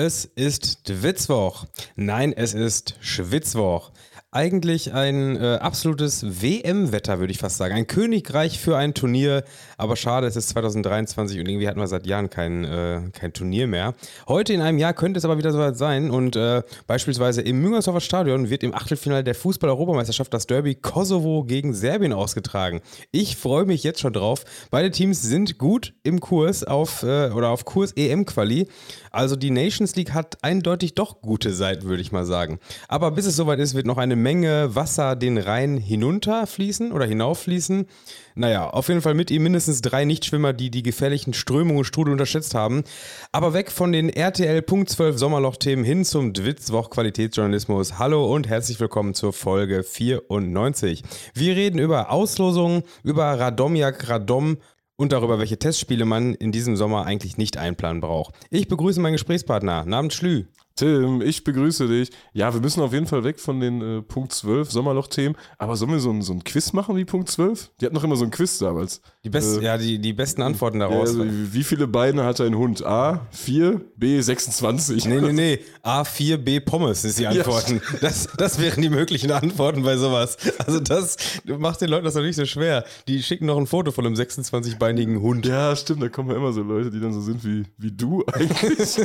Es ist Dwitzwoch. Nein, es ist Schwitzwoch. Eigentlich ein äh, absolutes WM-Wetter, würde ich fast sagen. Ein Königreich für ein Turnier. Aber schade, es ist 2023 und irgendwie hatten wir seit Jahren kein, äh, kein Turnier mehr. Heute in einem Jahr könnte es aber wieder soweit sein. Und äh, beispielsweise im Müngersdorfer Stadion wird im Achtelfinale der Fußball-Europameisterschaft das Derby Kosovo gegen Serbien ausgetragen. Ich freue mich jetzt schon drauf. Beide Teams sind gut im Kurs auf äh, oder auf Kurs EM-Quali. Also die Nations League hat eindeutig doch gute Seiten, würde ich mal sagen. Aber bis es soweit ist, wird noch eine Menge Wasser den Rhein hinunterfließen oder hinauffließen. Naja, auf jeden Fall mit ihm mindestens drei Nichtschwimmer, die die gefährlichen Strömungen und Strudel unterschätzt haben. Aber weg von den RTL Punkt 12 Sommerloch-Themen hin zum Dwitzwoch Qualitätsjournalismus. Hallo und herzlich willkommen zur Folge 94. Wir reden über Auslosungen, über Radomjak Radom und darüber, welche Testspiele man in diesem Sommer eigentlich nicht einplanen braucht. Ich begrüße meinen Gesprächspartner, Namens Schlü. Tim, ich begrüße dich. Ja, wir müssen auf jeden Fall weg von den äh, Punkt 12 Sommerloch-Themen. Aber sollen wir so ein, so ein Quiz machen wie Punkt 12? Die hatten noch immer so ein Quiz damals. Die best, äh, ja, die, die besten Antworten daraus. Also, wie viele Beine hat ein Hund? A, 4, B, 26. Nee, nee, nee. A, 4, B, Pommes ist die Antworten. Ja. Das, das wären die möglichen Antworten bei sowas. Also das macht den Leuten das doch nicht so schwer. Die schicken noch ein Foto von einem 26-beinigen Hund. Ja, stimmt. Da kommen ja immer so Leute, die dann so sind wie, wie du eigentlich.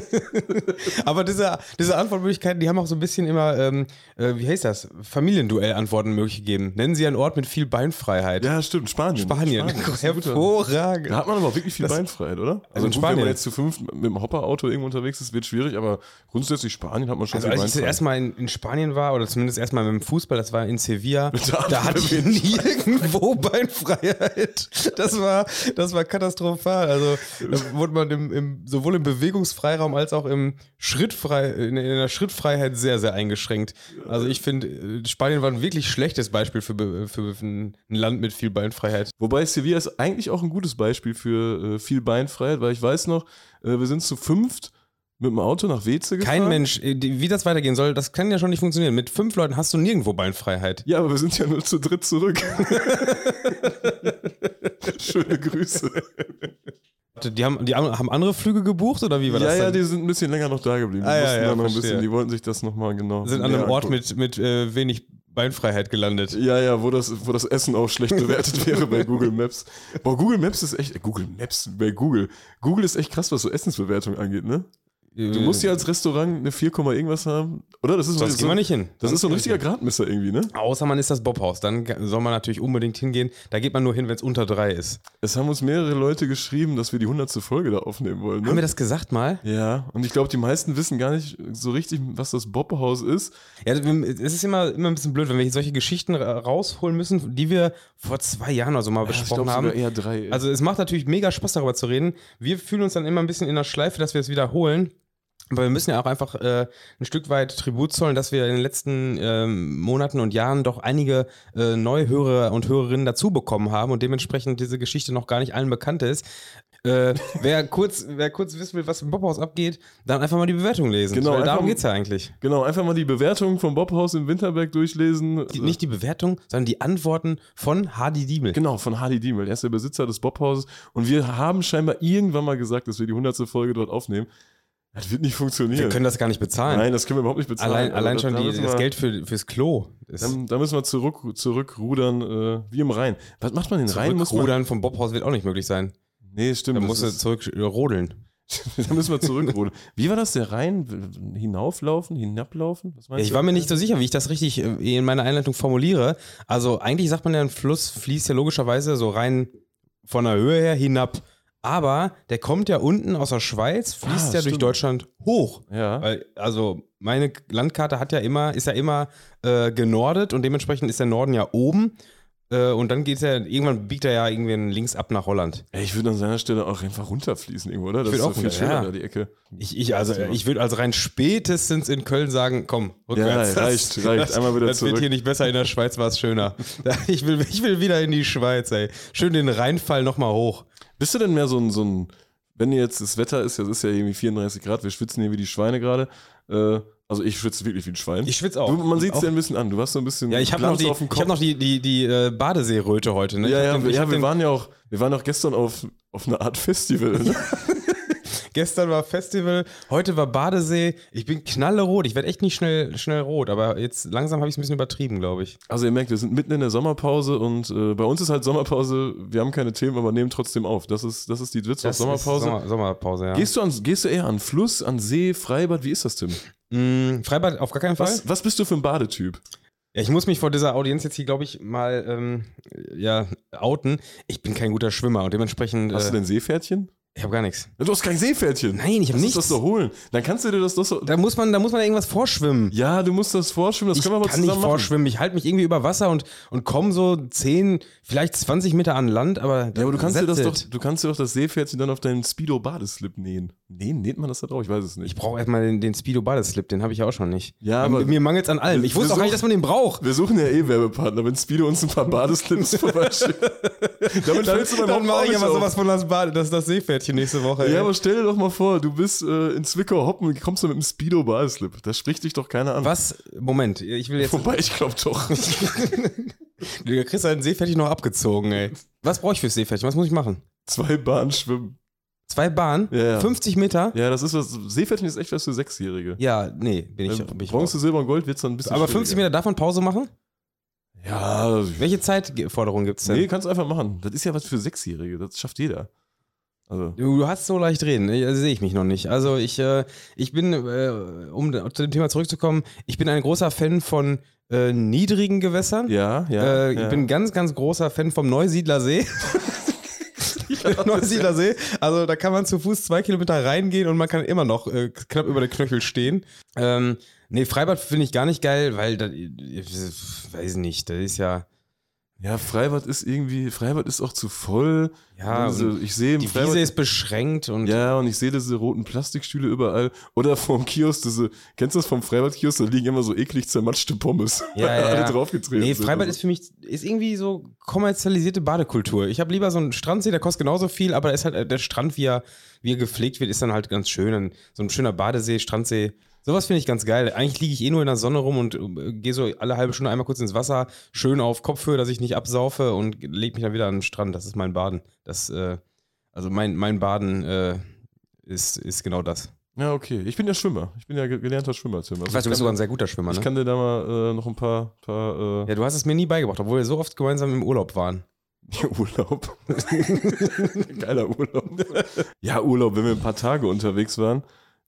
Aber dieser diese Antwortmöglichkeiten, die haben auch so ein bisschen immer, ähm, äh, wie heißt das, Familienduell-Antworten möglich gegeben. Nennen Sie einen Ort mit viel Beinfreiheit. Ja, stimmt, Spanien. Spanien, Spanien. hervorragend. Da hat man aber wirklich viel das, Beinfreiheit, oder? Also, also in gut, Spanien. wenn man jetzt zu fünf mit dem Hopperauto irgendwo unterwegs ist, wird schwierig, aber grundsätzlich Spanien hat man schon also viel als Beinfreiheit. Als ich erstmal in, in Spanien war, oder zumindest erstmal mit dem Fußball, das war in Sevilla, da, da hatte ich nirgendwo Beinfreiheit. Das war, das war katastrophal. Also da wurde man im, im, sowohl im Bewegungsfreiraum als auch im Schrittfrei in, der Schrittfreiheit sehr, sehr eingeschränkt. Also ich finde, äh, Spanien war ein wirklich schlechtes Beispiel für, für ein Land mit viel Beinfreiheit. Wobei Sevilla ist eigentlich auch ein gutes Beispiel für äh, viel Beinfreiheit, weil ich weiß noch, äh, wir sind zu fünft mit dem Auto nach Weze gefahren. Kein Mensch, äh, wie das weitergehen soll, das kann ja schon nicht funktionieren. Mit fünf Leuten hast du nirgendwo Beinfreiheit. Ja, aber wir sind ja nur zu dritt zurück. Schöne Grüße. Die haben, die haben andere Flüge gebucht oder wie war ja, das? Ja, ja, die sind ein bisschen länger noch da geblieben. Die, ah, ja, ja, noch ein bisschen, die wollten sich das nochmal genau. Sind an einem Ort mit, mit äh, wenig Beinfreiheit gelandet. Ja, ja, wo das, wo das Essen auch schlecht bewertet wäre bei Google Maps. Boah, Google Maps ist echt. Google Maps bei Google. Google ist echt krass, was so Essensbewertung angeht, ne? Du musst ja als Restaurant eine 4, irgendwas haben. Oder? Das ist das so, nicht hin. Das, das ist so ein richtiger Gradmesser irgendwie, ne? Außer man ist das Bobhaus. Dann soll man natürlich unbedingt hingehen. Da geht man nur hin, wenn es unter 3 ist. Es haben uns mehrere Leute geschrieben, dass wir die 100. Folge da aufnehmen wollen. Ne? Haben wir das gesagt mal? Ja. Und ich glaube, die meisten wissen gar nicht so richtig, was das Bobhaus ist. Ja, es ist immer, immer ein bisschen blöd, wenn wir solche Geschichten rausholen müssen, die wir vor zwei Jahren oder so mal ja, besprochen glaub, haben. Eher drei. Also es macht natürlich mega Spaß darüber zu reden. Wir fühlen uns dann immer ein bisschen in der Schleife, dass wir es wiederholen. Aber wir müssen ja auch einfach äh, ein Stück weit Tribut zollen, dass wir in den letzten ähm, Monaten und Jahren doch einige äh, neue Hörer und Hörerinnen dazu bekommen haben und dementsprechend diese Geschichte noch gar nicht allen bekannt ist. Äh, wer, kurz, wer kurz wissen will, was im Bobhaus abgeht, dann einfach mal die Bewertung lesen. Genau, Weil darum geht es ja eigentlich. Genau, einfach mal die Bewertung vom Bobhaus im Winterberg durchlesen. Die, nicht die Bewertung, sondern die Antworten von Hardy Diemel. Genau, von Hardy Diemel. Er ist der Besitzer des Bobhauses. Und wir haben scheinbar irgendwann mal gesagt, dass wir die 100. Folge dort aufnehmen. Das wird nicht funktionieren. Wir können das gar nicht bezahlen. Nein, das können wir überhaupt nicht bezahlen. Allein, allein schon die, das Geld für, fürs Klo. Da müssen wir zurück, zurückrudern, äh, wie im Rhein. Was macht man in Rhein? Rudern vom Bobhaus wird auch nicht möglich sein. Nee, stimmt. Da musst du zurück rodeln. da müssen wir zurückrodeln. Wie war das, der Rhein? Hinauflaufen, hinablaufen? Ja, ich war mir nicht so sicher, wie ich das richtig äh, in meiner Einleitung formuliere. Also eigentlich sagt man ja, ein Fluss fließt ja logischerweise so rein von der Höhe her hinab. Aber der kommt ja unten aus der Schweiz, fließt ah, ja stimmt. durch Deutschland hoch. Ja. Weil, also meine Landkarte hat ja immer, ist ja immer äh, genordet und dementsprechend ist der Norden ja oben. Äh, und dann geht es ja, irgendwann biegt er ja irgendwie links ab nach Holland. Ey, ich würde an seiner Stelle auch einfach runterfließen irgendwo, oder? Das ist auch so viel schöner ja. da die Ecke. Ich, ich also, ich würde also rein spätestens in Köln sagen, komm, rückwärts. Ja, reicht, das, reicht. Einmal wieder das zurück. Das wird hier nicht besser, in der Schweiz war es schöner. ich, will, ich will wieder in die Schweiz, ey. Schön den Rheinfall nochmal hoch. Bist du denn mehr so ein, so ein, wenn jetzt das Wetter ist, es ist ja irgendwie 34 Grad, wir schwitzen hier wie die Schweine gerade. Äh, also ich schwitze wirklich wie ein Schwein. Ich schwitze auch. Du, man sieht es dir ein bisschen an. Du hast so ein bisschen Ja, ich habe noch die, ich hab noch die, die, die äh, Badeseeröte heute. Ne? Ja, ja, den, ja wir, waren ja auch, wir waren auch gestern auf, auf einer Art Festival. Ne? Gestern war Festival, heute war Badesee. Ich bin knallerot. Ich werde echt nicht schnell, schnell rot, aber jetzt langsam habe ich es ein bisschen übertrieben, glaube ich. Also ihr merkt, wir sind mitten in der Sommerpause und äh, bei uns ist halt Sommerpause. Wir haben keine Themen, aber nehmen trotzdem auf. Das ist, das ist die Witz auf Sommerpause. Sommer, Sommerpause, ja. Gehst du, an, gehst du eher an Fluss, an See, Freibad? Wie ist das, Tim? Mm, Freibad auf gar keinen Fall. Was, was bist du für ein Badetyp? Ja, ich muss mich vor dieser Audienz jetzt hier, glaube ich, mal ähm, ja, outen. Ich bin kein guter Schwimmer und dementsprechend. Hast äh, du denn Seepferdchen? Ich habe gar nichts. Du hast kein Seepferdchen. Nein, ich habe nichts. uns das doch holen. Dann kannst du dir das doch so. Da muss man, da muss man irgendwas vorschwimmen. Ja, du musst das vorschwimmen. Das ich können wir mal kann zusammen nicht vorschwimmen. Ich halte mich irgendwie über Wasser und, und komme so 10, vielleicht 20 Meter an Land, aber. Ja, aber du kannst dir das doch, du kannst dir doch das Seepferdchen dann auf deinen Speedo-Badeslip nähen. Nähen? Näht man das da drauf? Ich weiß es nicht. Ich brauche erstmal den, den Speedo-Badeslip, den habe ich auch schon nicht. Ja, aber- Mir mangelt es an allem. Ich wusste auch gar nicht, suchen- dass man den braucht. Wir suchen ja eh Werbepartner. Wenn Speedo uns ein paar Badeslips vorbeischickt. Damit Dann, fällst du beim dann mache ich aber sowas von das, Bade, das, das Seepferdchen nächste Woche. ey. Ja, aber stell dir doch mal vor, du bist äh, in Zwickau hoppen und kommst du mit einem Speedo-Badeslip. Da spricht dich doch keiner an. Was? Moment, ich will jetzt. Wobei, ich glaube doch. Du kriegst dein Seepferdchen noch abgezogen, ey. Was brauche ich fürs Seepferdchen? Was muss ich machen? Zwei Bahnen schwimmen. Zwei Bahnen? Ja, ja. 50 Meter? Ja, das ist was. Seepferdchen ist echt was für Sechsjährige. Ja, nee, bin ich, Ähm, bin ich Bronze, Silber und Gold wird es dann ein bisschen Aber 50 schwieriger. Meter darf man Pause machen? Ja, Welche Zeitforderung gibt es denn? nee, kannst du einfach machen. Das ist ja was für Sechsjährige. Das schafft jeder. Also. Du, hast so leicht reden, ne? also sehe ich mich noch nicht. Also ich, äh, ich bin, äh, um zu dem Thema zurückzukommen, ich bin ein großer Fan von äh, niedrigen Gewässern. Ja, ja. äh, ich ja. bin ein ganz, ganz großer Fan vom Neusiedler See. Neusiedler See. Also da kann man zu Fuß zwei Kilometer reingehen und man kann immer noch äh, knapp über den Knöchel stehen. Ähm, nee, Freibad finde ich gar nicht geil, weil da, ich weiß nicht, das ist ja, Ja, Freibad ist irgendwie, Freibad ist auch zu voll. ja, also, ich sehe die Freibad, Wiese ist beschränkt und ja, und ich sehe diese roten Plastikstühle überall. Oder vorm Kiosk, diese, kennst du das vom Freibad-Kiosk? Da liegen immer so eklig zermatschte Pommes. Ja, weil ja, alle ja. draufgetreten Nee. Freibad Also, ist für mich ist irgendwie so kommerzialisierte Badekultur. Ich habe lieber so einen Strandsee, der kostet genauso viel, aber ist halt der Strand, wie er, wie er gepflegt wird, ist dann halt ganz schön. Ein- So ein schöner Badesee, Strandsee. Sowas finde ich ganz geil. Eigentlich liege ich eh nur in der Sonne rum und äh, gehe so alle halbe Stunde einmal kurz ins Wasser, schön auf Kopfhöhe, dass ich nicht absaufe und lege mich dann wieder an den Strand. Das ist mein Baden. Das, äh, also mein, mein Baden äh, ist, ist genau das. Ja, okay. Ich bin ja Schwimmer. Ich bin ja ge- gelernter Schwimmer. Also Ich weiß, du bist sogar ein sehr guter Schwimmer, Ich ne? kann dir da mal äh, noch ein paar, paar äh, Ja, du hast es mir nie beigebracht, obwohl wir so oft gemeinsam im Urlaub waren. Urlaub. Geiler Urlaub. ja, Urlaub, wenn wir ein paar Tage unterwegs waren,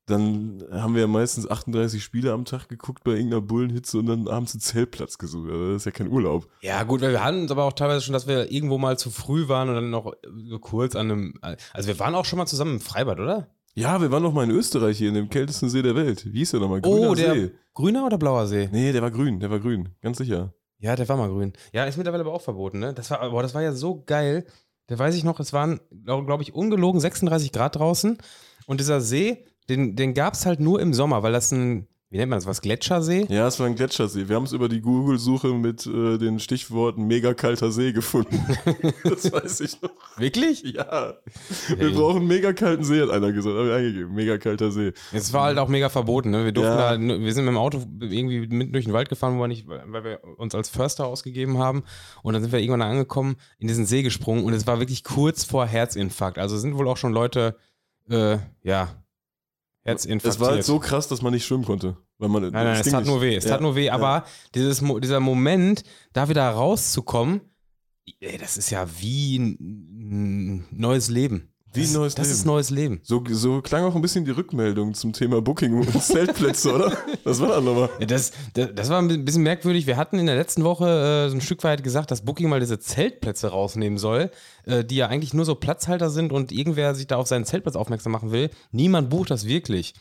dann haben wir ja meistens 38 Spiele am Tag geguckt bei irgendeiner Bullenhitze und dann abends einen Zeltplatz gesucht. Also das ist ja kein Urlaub. Ja, gut, weil wir hatten es aber auch teilweise schon, dass wir irgendwo mal zu früh waren und dann noch kurz an einem. Also, wir waren auch schon mal zusammen im Freibad, oder? Ja, wir waren noch mal in Österreich hier, in dem kältesten See der Welt. Wie hieß der nochmal? Grüner oh, der See. grüner oder blauer See? Nee, der war grün, der war grün, ganz sicher. Ja, der war mal grün. Ja, ist mittlerweile aber auch verboten, ne? Das war, boah, das war ja so geil. Da weiß ich noch, es waren, glaube glaub ich, ungelogen 36 Grad draußen. Und dieser See, den, den gab es halt nur im Sommer, weil das ein, wie nennt man das, was, Gletschersee? Ja, es war ein Gletschersee. Wir haben es über die Google-Suche mit äh, den Stichworten mega kalter See gefunden. das weiß ich noch. Wirklich? Ja. Wir Hey. brauchen mega kalten See, hat einer gesagt. Haben wir eingegeben. Mega kalter See. Es war halt auch mega verboten, ne? Wir durften Ja. da, wir sind mit dem Auto irgendwie mitten durch den Wald gefahren, wo wir nicht, weil wir uns als Förster ausgegeben haben. Und dann sind wir irgendwann angekommen, in diesen See gesprungen und es war wirklich kurz vor Herzinfarkt. Also sind wohl auch schon Leute, äh, ja, Herzinfarktiert. Es war halt so krass, dass man nicht schwimmen konnte. Weil man, Nein, nein, es tat nur weh. Es ja. tat nur weh, aber dieses, Mo- dieser Moment, da wieder rauszukommen, ey, das ist ja wie ein neues Leben. Wie das, neues Das Leben. ist neues Leben. So, so klang auch ein bisschen die Rückmeldung zum Thema Booking und Zeltplätze, oder? Was war das nochmal? Ja, Das, das, das war ein bisschen merkwürdig. Wir hatten in der letzten Woche äh, so ein Stück weit gesagt, dass Booking mal diese Zeltplätze rausnehmen soll, äh, die ja eigentlich nur so Platzhalter sind und irgendwer sich da auf seinen Zeltplatz aufmerksam machen will. Niemand bucht das wirklich.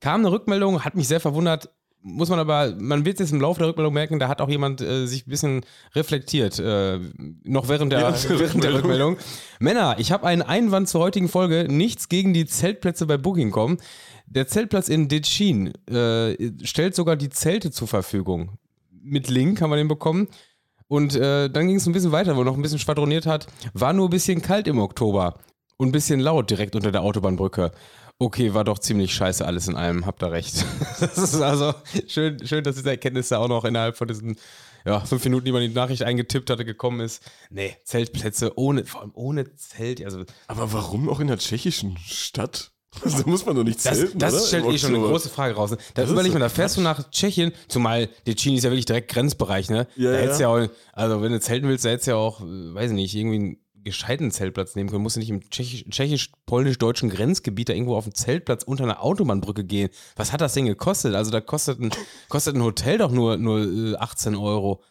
Kam eine Rückmeldung, hat mich sehr verwundert. Muss man aber, man wird jetzt im Laufe der Rückmeldung merken, da hat auch jemand äh, sich ein bisschen reflektiert, äh, noch während der, Während der während der Rückmeldung. Männer, ich habe einen Einwand zur heutigen Folge. Nichts gegen die Zeltplätze bei Booking.com. Der Zeltplatz in Ditchin äh, stellt sogar die Zelte zur Verfügung. Mit Link haben wir den bekommen. Und äh, dann ging es ein bisschen weiter, wo er noch ein bisschen schwadroniert hat. War nur ein bisschen kalt im Oktober und ein bisschen laut direkt unter der Autobahnbrücke. Okay, war doch ziemlich scheiße alles in allem, habt ihr recht. Das ist also schön, schön, dass diese Erkenntnis da auch noch innerhalb von diesen ja, fünf Minuten, die man die Nachricht eingetippt hatte, gekommen ist. Nee, Zeltplätze ohne, vor allem ohne Zelt. Also, Aber warum auch in der tschechischen Stadt? Also, da muss man doch nicht Das, zelten, das oder? stellt eh schon eine große Frage raus. Da Das ist überleg mal, da fährst du nach Tschechien, zumal Tschechien ist ja wirklich direkt Grenzbereich, ne? Ja, da ja. hättest du ja auch, also wenn du zelten willst, da hättest du ja auch, äh, weiß ich nicht, irgendwie gescheiten Zeltplatz nehmen können. Musst du nicht im tschechisch- tschechisch-polnisch-deutschen Grenzgebiet da irgendwo auf dem Zeltplatz unter einer Autobahnbrücke gehen. Was hat das denn gekostet? Also da kostet ein, kostet ein Hotel doch nur, nur äh, 18 Euro.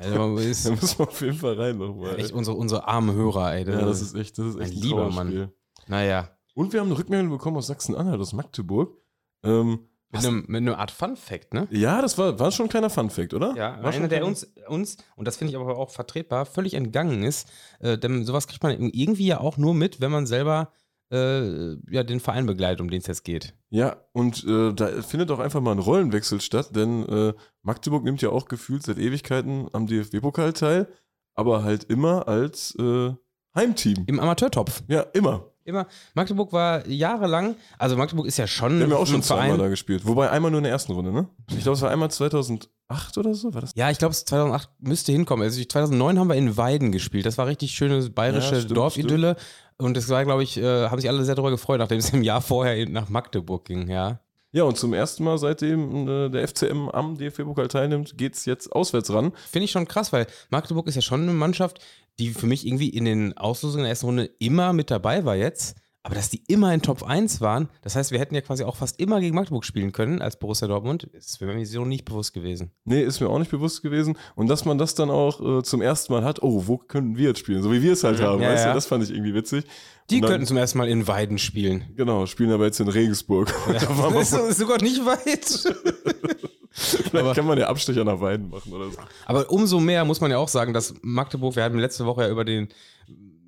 Also, ist Da muss man auf jeden Fall rein nochmal. echt unsere, unsere armen Hörer, ey. Ja, das ist echt, das ist echt ein lieber Trauerspiel. naja. Und wir haben eine Rückmeldung bekommen aus Sachsen-Anhalt, aus Magdeburg. Ähm, Mit einem, mit einer Art Fun-Fact, ne? ja, das war, war schon ein kleiner Fun-Fact, oder? Ja, war einer, der uns, uns, und das finde ich aber auch vertretbar, völlig entgangen ist. Äh, denn sowas kriegt man irgendwie ja auch nur mit, wenn man selber äh, ja, den Verein begleitet, um den es jetzt geht. Ja, und äh, da findet auch einfach mal ein Rollenwechsel statt, denn äh, Magdeburg nimmt ja auch gefühlt seit Ewigkeiten am DFB-Pokal teil, aber halt immer als äh, Heimteam. Im Amateurtopf. Ja, immer. Immer. Magdeburg war jahrelang, also Magdeburg ist ja schon Wir haben ja auch schon zweimal da gespielt. Wobei einmal nur in der ersten Runde, ne? Ich glaube, es war einmal 2008 oder so, war das? Ja, ich glaube, 2008 müsste hinkommen. Also 2009 haben wir in Weiden gespielt. Das war richtig schöne bayerische Ja, stimmt, Dorfidylle. Und das war, glaube ich, äh, haben sich alle sehr darüber gefreut, nachdem es im Jahr vorher nach Magdeburg ging, ja. Ja, und zum ersten Mal, seitdem äh, der FCM am DFB-Pokal teilnimmt, geht's jetzt auswärts ran. Finde ich schon krass, weil Magdeburg ist ja schon eine Mannschaft, die für mich irgendwie in den Auslosungen der ersten Runde immer mit dabei war jetzt. Aber dass die immer in Top 1 waren, das heißt, wir hätten ja quasi auch fast immer gegen Magdeburg spielen können als Borussia Dortmund, ist mir so nicht bewusst gewesen. Nee, ist mir auch nicht bewusst gewesen. Und dass man das dann auch äh, zum ersten Mal hat, oh, wo können wir jetzt spielen? So wie wir es halt haben, Ja, weißt ja. du? Das fand ich irgendwie witzig. Die dann- könnten zum ersten Mal in Weiden spielen. Genau, spielen aber jetzt in Regensburg. wir Das ist, ist sogar nicht weit. Vielleicht aber- kann man ja Abstecher nach Weiden machen oder so. Aber umso mehr muss man ja auch sagen, dass Magdeburg, wir hatten letzte Woche ja über den,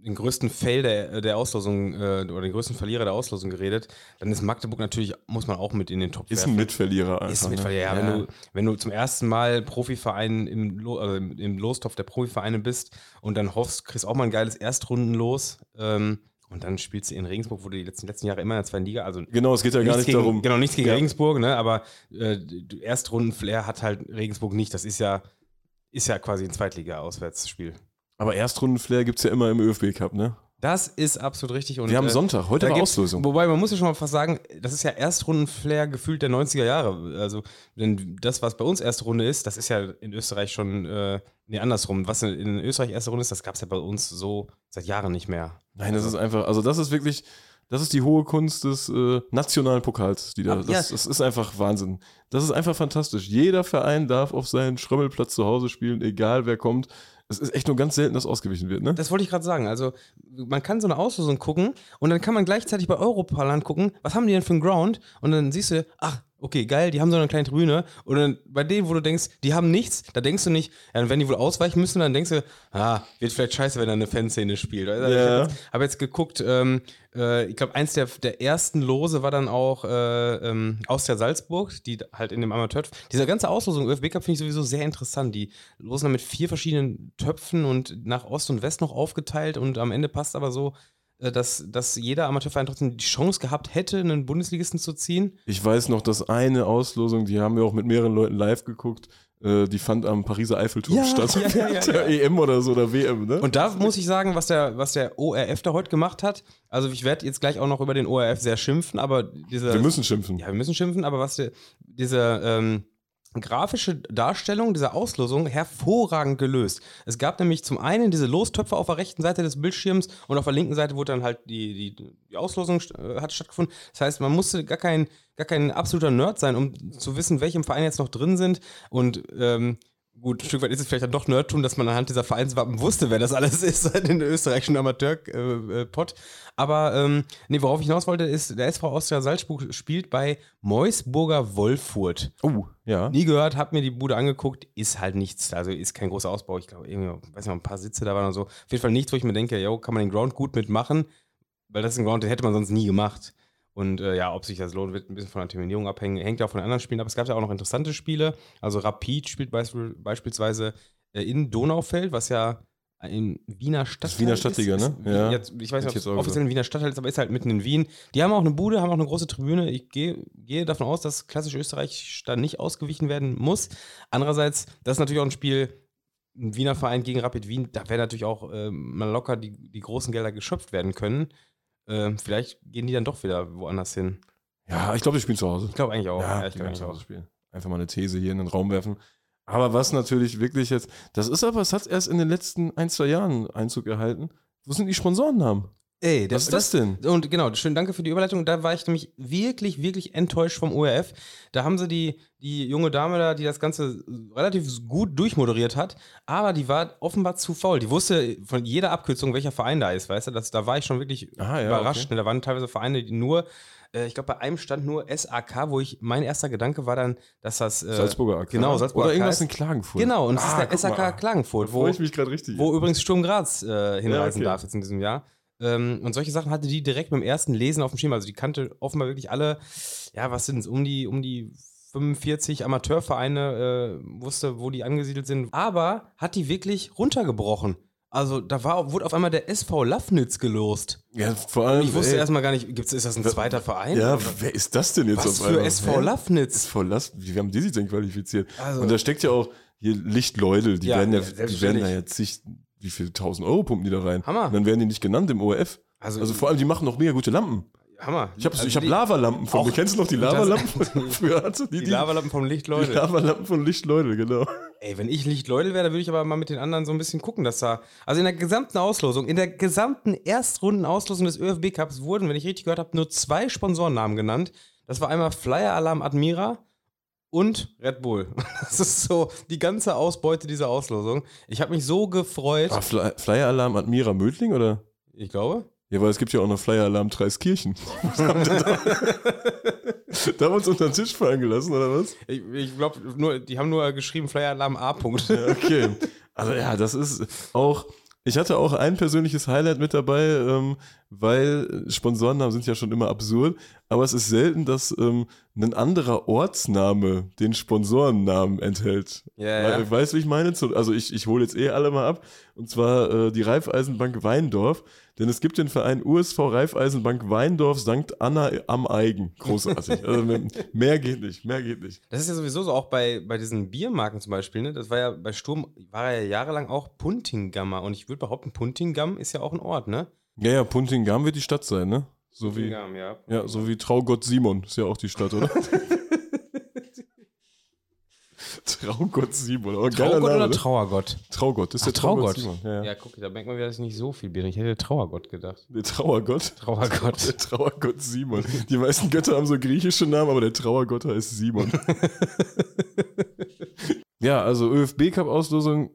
den größten Fail der, der Auslosung äh, oder den größten Verlierer der Auslosung geredet. Dann ist Magdeburg natürlich, muss man auch mit in den Top Ist werfen. ein Mitverlierer einfach. Ist mit, ne? ja, Wenn, du, wenn du zum ersten Mal Profiverein im, Lo also im Lostopf der Profivereine bist und dann hoffst, kriegst auch mal ein geiles Erstrundenlos ähm, und dann spielst du in Regensburg, wo du die letzten, letzten Jahre immer in der zweiten Liga, also Genau, es geht ja gar nicht gegen, darum. Genau, nichts gegen Ja. Regensburg, ne? aber äh, Erstrunden-Flair hat halt Regensburg nicht. Das ist ja, ist ja quasi ein Zweitliga-Auswärtsspiel. Aber Erstrundenflair gibt es ja immer im ÖFB-Cup, ne? Das ist absolut richtig. Und, Wir haben äh, Sonntag, heute gibt's- Auslosung. Wobei, man muss ja schon mal fast sagen, das ist ja Erstrunden-Flair gefühlt der 90er Jahre. Also, denn das, was bei uns erste Runde ist, das ist ja in Österreich schon, äh, nee, andersrum. Was in Österreich erste Runde ist, das gab es ja bei uns so seit Jahren nicht mehr. Nein, das ist einfach, also das ist wirklich, das ist die hohe Kunst des äh, nationalen Pokals, die da, das, ja. das ist einfach Wahnsinn. Das ist einfach fantastisch. Jeder Verein darf auf seinen Schrömmelplatz zu Hause spielen, egal wer kommt. Es ist echt nur ganz selten, dass ausgewichen wird, ne? Das wollte ich gerade sagen. Also, man kann so eine Auslosung gucken und dann kann man gleichzeitig bei Europaland gucken, was haben die denn für einen Ground? Und dann siehst du, ach, okay, geil, die haben so eine kleine Tribüne. Und dann bei denen, wo du denkst, die haben nichts, da denkst du nicht, ja, werden die wohl ausweichen müssen, dann denkst du, ah, wird vielleicht scheiße, wenn da eine Fanszene spielt. Also, Ich Ja. habe jetzt, hab jetzt geguckt, ähm, äh, ich glaube, eins der, der ersten Lose war dann auch äh, ähm, Austria Salzburg, die halt in dem Amateur. Dieser ganze Auslosung ÖFB Cup finde ich sowieso sehr interessant. Die losen dann mit vier verschiedenen Töpfen und nach Ost und West noch aufgeteilt und am Ende passt aber so, dass, dass jeder Amateurverein trotzdem die Chance gehabt hätte, einen Bundesligisten zu ziehen. Ich weiß noch, dass eine Auslosung, die haben wir auch mit mehreren Leuten live geguckt, äh, die fand am Pariser Eiffelturm Ja, statt. ja, ja, der EM oder so, oder WM, ne? Und da muss ich sagen, was der, was der ORF da heute gemacht hat. Also ich werde jetzt gleich auch noch über den ORF sehr schimpfen, aber dieser. wir müssen schimpfen. Ja, wir müssen schimpfen, aber was der, diese ähm, grafische Darstellung dieser Auslosung hervorragend gelöst. Es gab nämlich zum einen diese Lostöpfe auf der rechten Seite des Bildschirms und auf der linken Seite wurde dann halt die, die, die Auslosung äh, hat stattgefunden. Das heißt, man musste gar kein, gar kein absoluter Nerd sein, um zu wissen, welche im Verein jetzt noch drin sind und ähm, Gut, ein Stück weit ist es vielleicht dann doch Nerdtum, dass man anhand dieser Vereinswappen wusste, wer das alles ist, den österreichischen Amateur-Pott. Aber ähm, nee, worauf ich hinaus wollte, ist, der SV Austria Salzburg spielt bei Meusburger Wolfurt. Oh, ja. Nie gehört, hab mir die Bude angeguckt, ist halt nichts, also ist kein großer Ausbau. Ich glaube, irgendwie, weiß nicht, ein paar Sitze da waren oder so. Auf jeden Fall nichts, wo ich mir denke, jo, kann man den Ground gut mitmachen, weil das ist ein Ground, den hätte man sonst nie gemacht. Und äh, ja, ob sich das lohnt, wird ein bisschen von der Terminierung abhängen. Hängt ja auch von den anderen Spielen ab. Es gab ja auch noch interessante Spiele. Also Rapid spielt beisp beispielsweise äh, in Donaufeld, was ja im Wiener Stadtteil Wiener Stadtliga, ist. ne? Ja. Jetzt, ich weiß nicht, ob es offiziell ein Wiener Stadtteil ist, aber ist halt mitten in Wien. Die haben auch eine Bude, haben auch eine große Tribüne. Ich gehe, gehe davon aus, dass klassisch Österreich da nicht ausgewichen werden muss. Andererseits, das ist natürlich auch ein Spiel, ein Wiener Verein gegen Rapid Wien, da wäre natürlich auch ähm, mal locker die, die großen Gelder geschöpft werden können. Ähm, vielleicht gehen die dann doch wieder woanders hin. Ja, ich glaube, die spielen zu Hause. Ich glaube eigentlich auch. Ja, ich die glaube zu Hause spielen. Einfach mal eine These hier in den Raum werfen. Aber was natürlich wirklich jetzt, das ist aber, es hat erst in den letzten ein, zwei Jahren Einzug erhalten. Wo sind die Sponsorennamen? Ey, Was ist das denn? Und genau, schön, danke für die Überleitung. Da war ich nämlich wirklich, wirklich enttäuscht vom ORF. Da haben sie die, die junge Dame da, die das Ganze relativ gut durchmoderiert hat, aber die war offenbar zu faul. Die wusste von jeder Abkürzung, welcher Verein da ist, weißt du? Das, da war ich schon wirklich Ah, ja, überrascht. okay. Ne? Da waren teilweise Vereine, die nur, äh, ich glaube, bei einem stand nur SAK, wo ich, mein erster Gedanke war dann, dass das. Äh, Salzburger AK. Genau, Salzburger Oder irgendwas AK in Klagenfurt. Genau, und das Ah, ist der guck mal. SAK Klagenfurt, wo, ich mich gerade richtig. wo übrigens Sturm Graz äh, hinreisen okay. darf jetzt in diesem Jahr. Ähm, und solche Sachen hatte die direkt beim ersten Lesen auf dem Schirm. Also die kannte offenbar wirklich alle, ja, was sind es, um die, um die 45 Amateurvereine, äh, wusste, wo die angesiedelt sind. Aber hat die wirklich runtergebrochen. Also da war, wurde auf einmal der SV Lafnitz gelost. ja, vor allem. Ich wusste ey, erstmal gar nicht, gibt's, ist das ein zweiter Verein? Ja, Oder wer ist das denn jetzt was auf für einmal? SV Hä? Lafnitz? SV Lass, wie haben die sich denn qualifiziert? Also- und da steckt ja auch hier Lichtleudel, die Ja, werden ja, ja, die werden da jetzt zig, wie viel tausend Euro pumpen die da rein? Hammer. Und dann werden die nicht genannt im ORF. Also- Also, vor allem, die machen noch mega gute Lampen. Hammer. Ich habe Also ich hab die- Lavalampen von auch- mir. Kennst du noch die Lavalampen früher? Hatte die, Die Lavalappen vom Licht, die. Lavalampen von Lichtleudel, genau. Ey, wenn ich Lichtleudel wäre, dann würde ich aber mal mit den anderen so ein bisschen gucken, dass da. Also in der gesamten Auslosung, in der gesamten Erstrundenauslosung des ÖFB Cups wurden, wenn ich richtig gehört habe, nur zwei Sponsorennamen genannt. Das war einmal Flyer Alarm Admira und Red Bull. Das ist so die ganze Ausbeute dieser Auslosung. Ich habe mich so gefreut. Ah, Fly, Flyer Alarm Admira Mödling, oder? Ich glaube. Ja, weil es gibt ja auch noch Flyer Alarm Dreiskirchen. da haben wir uns unter den Tisch fallen gelassen, oder was? Ich, ich glaube, nur, die haben nur geschrieben Flyer Alarm A. -Punkt. Okay. Also ja, das ist auch. Ich hatte auch ein persönliches Highlight mit dabei, ähm, weil Sponsorennamen sind ja schon immer absurd, aber es ist selten, dass ähm, ein anderer Ortsname den Sponsorennamen enthält. Ja, ja. Weil- Weißt du, wie ich meine? Also ich, ich hole jetzt eh alle mal ab. Und zwar äh, die Raiffeisenbank Weindorf. Denn es gibt den Verein USV Raiffeisenbank Weindorf St. Anna am Eigen. Großartig. also mehr- mehr geht nicht, mehr geht nicht. Das ist ja sowieso so auch bei, bei diesen Biermarken zum Beispiel, ne? Das war ja bei Sturm, war ja jahrelang auch Puntingammer. Und ich würde behaupten, Puntingam ist ja auch ein Ort, ne? Ja, ja, Puntingam wird die Stadt sein, ne? So wie, Puntingam, ja. ja, so wie Traugott Simon. Ist ja auch die Stadt, oder? Traugott Simon. Geiler Traugott Name, oder ne? Traugott? Ist Ach, der Traugott. Traugott. Simon. Ja, ja. Ja, guck, da merkt man wieder, dass ich nicht so viel Bier. Ich hätte Trauergott gedacht. Der Trauergott. Trauergott. Der Trauergott Simon. Die meisten Götter haben so griechische Namen, aber der Trauergott heißt Simon. ja, also ÖFB-Cup-Auslosung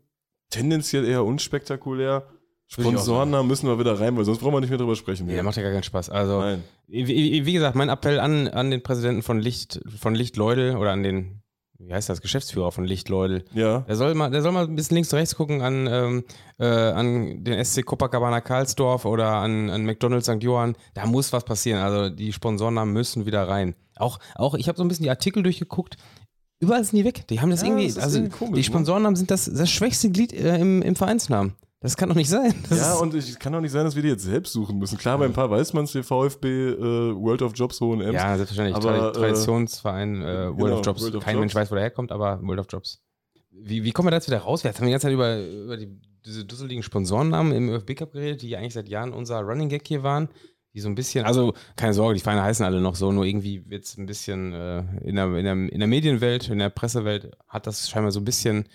tendenziell eher unspektakulär. Sponsorennamen müssen wir wieder rein, weil sonst brauchen wir nicht mehr drüber sprechen. Nee, der macht ja gar keinen Spaß. Also, Nein. wie, wie, gesagt, mein Appell an, an den Präsidenten von Licht, von Lichtleudel oder an den, wie heißt das, Geschäftsführer von Lichtleudel. Ja. Der soll mal, der soll mal ein bisschen links und rechts gucken an, ähm, äh, an den SC Copacabana Karlsdorf oder an, an McDonalds St. Johann. Da muss was passieren. Also die Sponsorennamen müssen wieder rein. Auch, auch ich habe so ein bisschen die Artikel durchgeguckt. Überall sind die weg. Die haben das Ja, irgendwie, das also irgendwie komisch, die ne? Sponsorennamen sind das, das schwächste Glied äh, im, im Vereinsnamen. Das kann doch nicht sein. Das Ja, und es kann doch nicht sein, dass wir die jetzt selbst suchen müssen. Klar, bei ein paar weiß man es, der VfB äh, World of Jobs hohen Ems. ja, selbstverständlich. aber, äh, Traditionsverein äh, World genau, of Jobs. World of Kein Jobs. Mensch weiß, wo der herkommt, aber World of Jobs. Wie, wie kommen wir da jetzt wieder raus? Wir haben die ganze Zeit über, über die, diese dusseligen Sponsorennamen im ÖFB Cup geredet, die eigentlich seit Jahren unser Running Gag hier waren. Die so ein bisschen, also keine Sorge, die Vereine heißen alle noch so, nur irgendwie wird es ein bisschen äh, in, der, in, der, in der Medienwelt, in der Pressewelt hat das scheinbar so ein bisschen,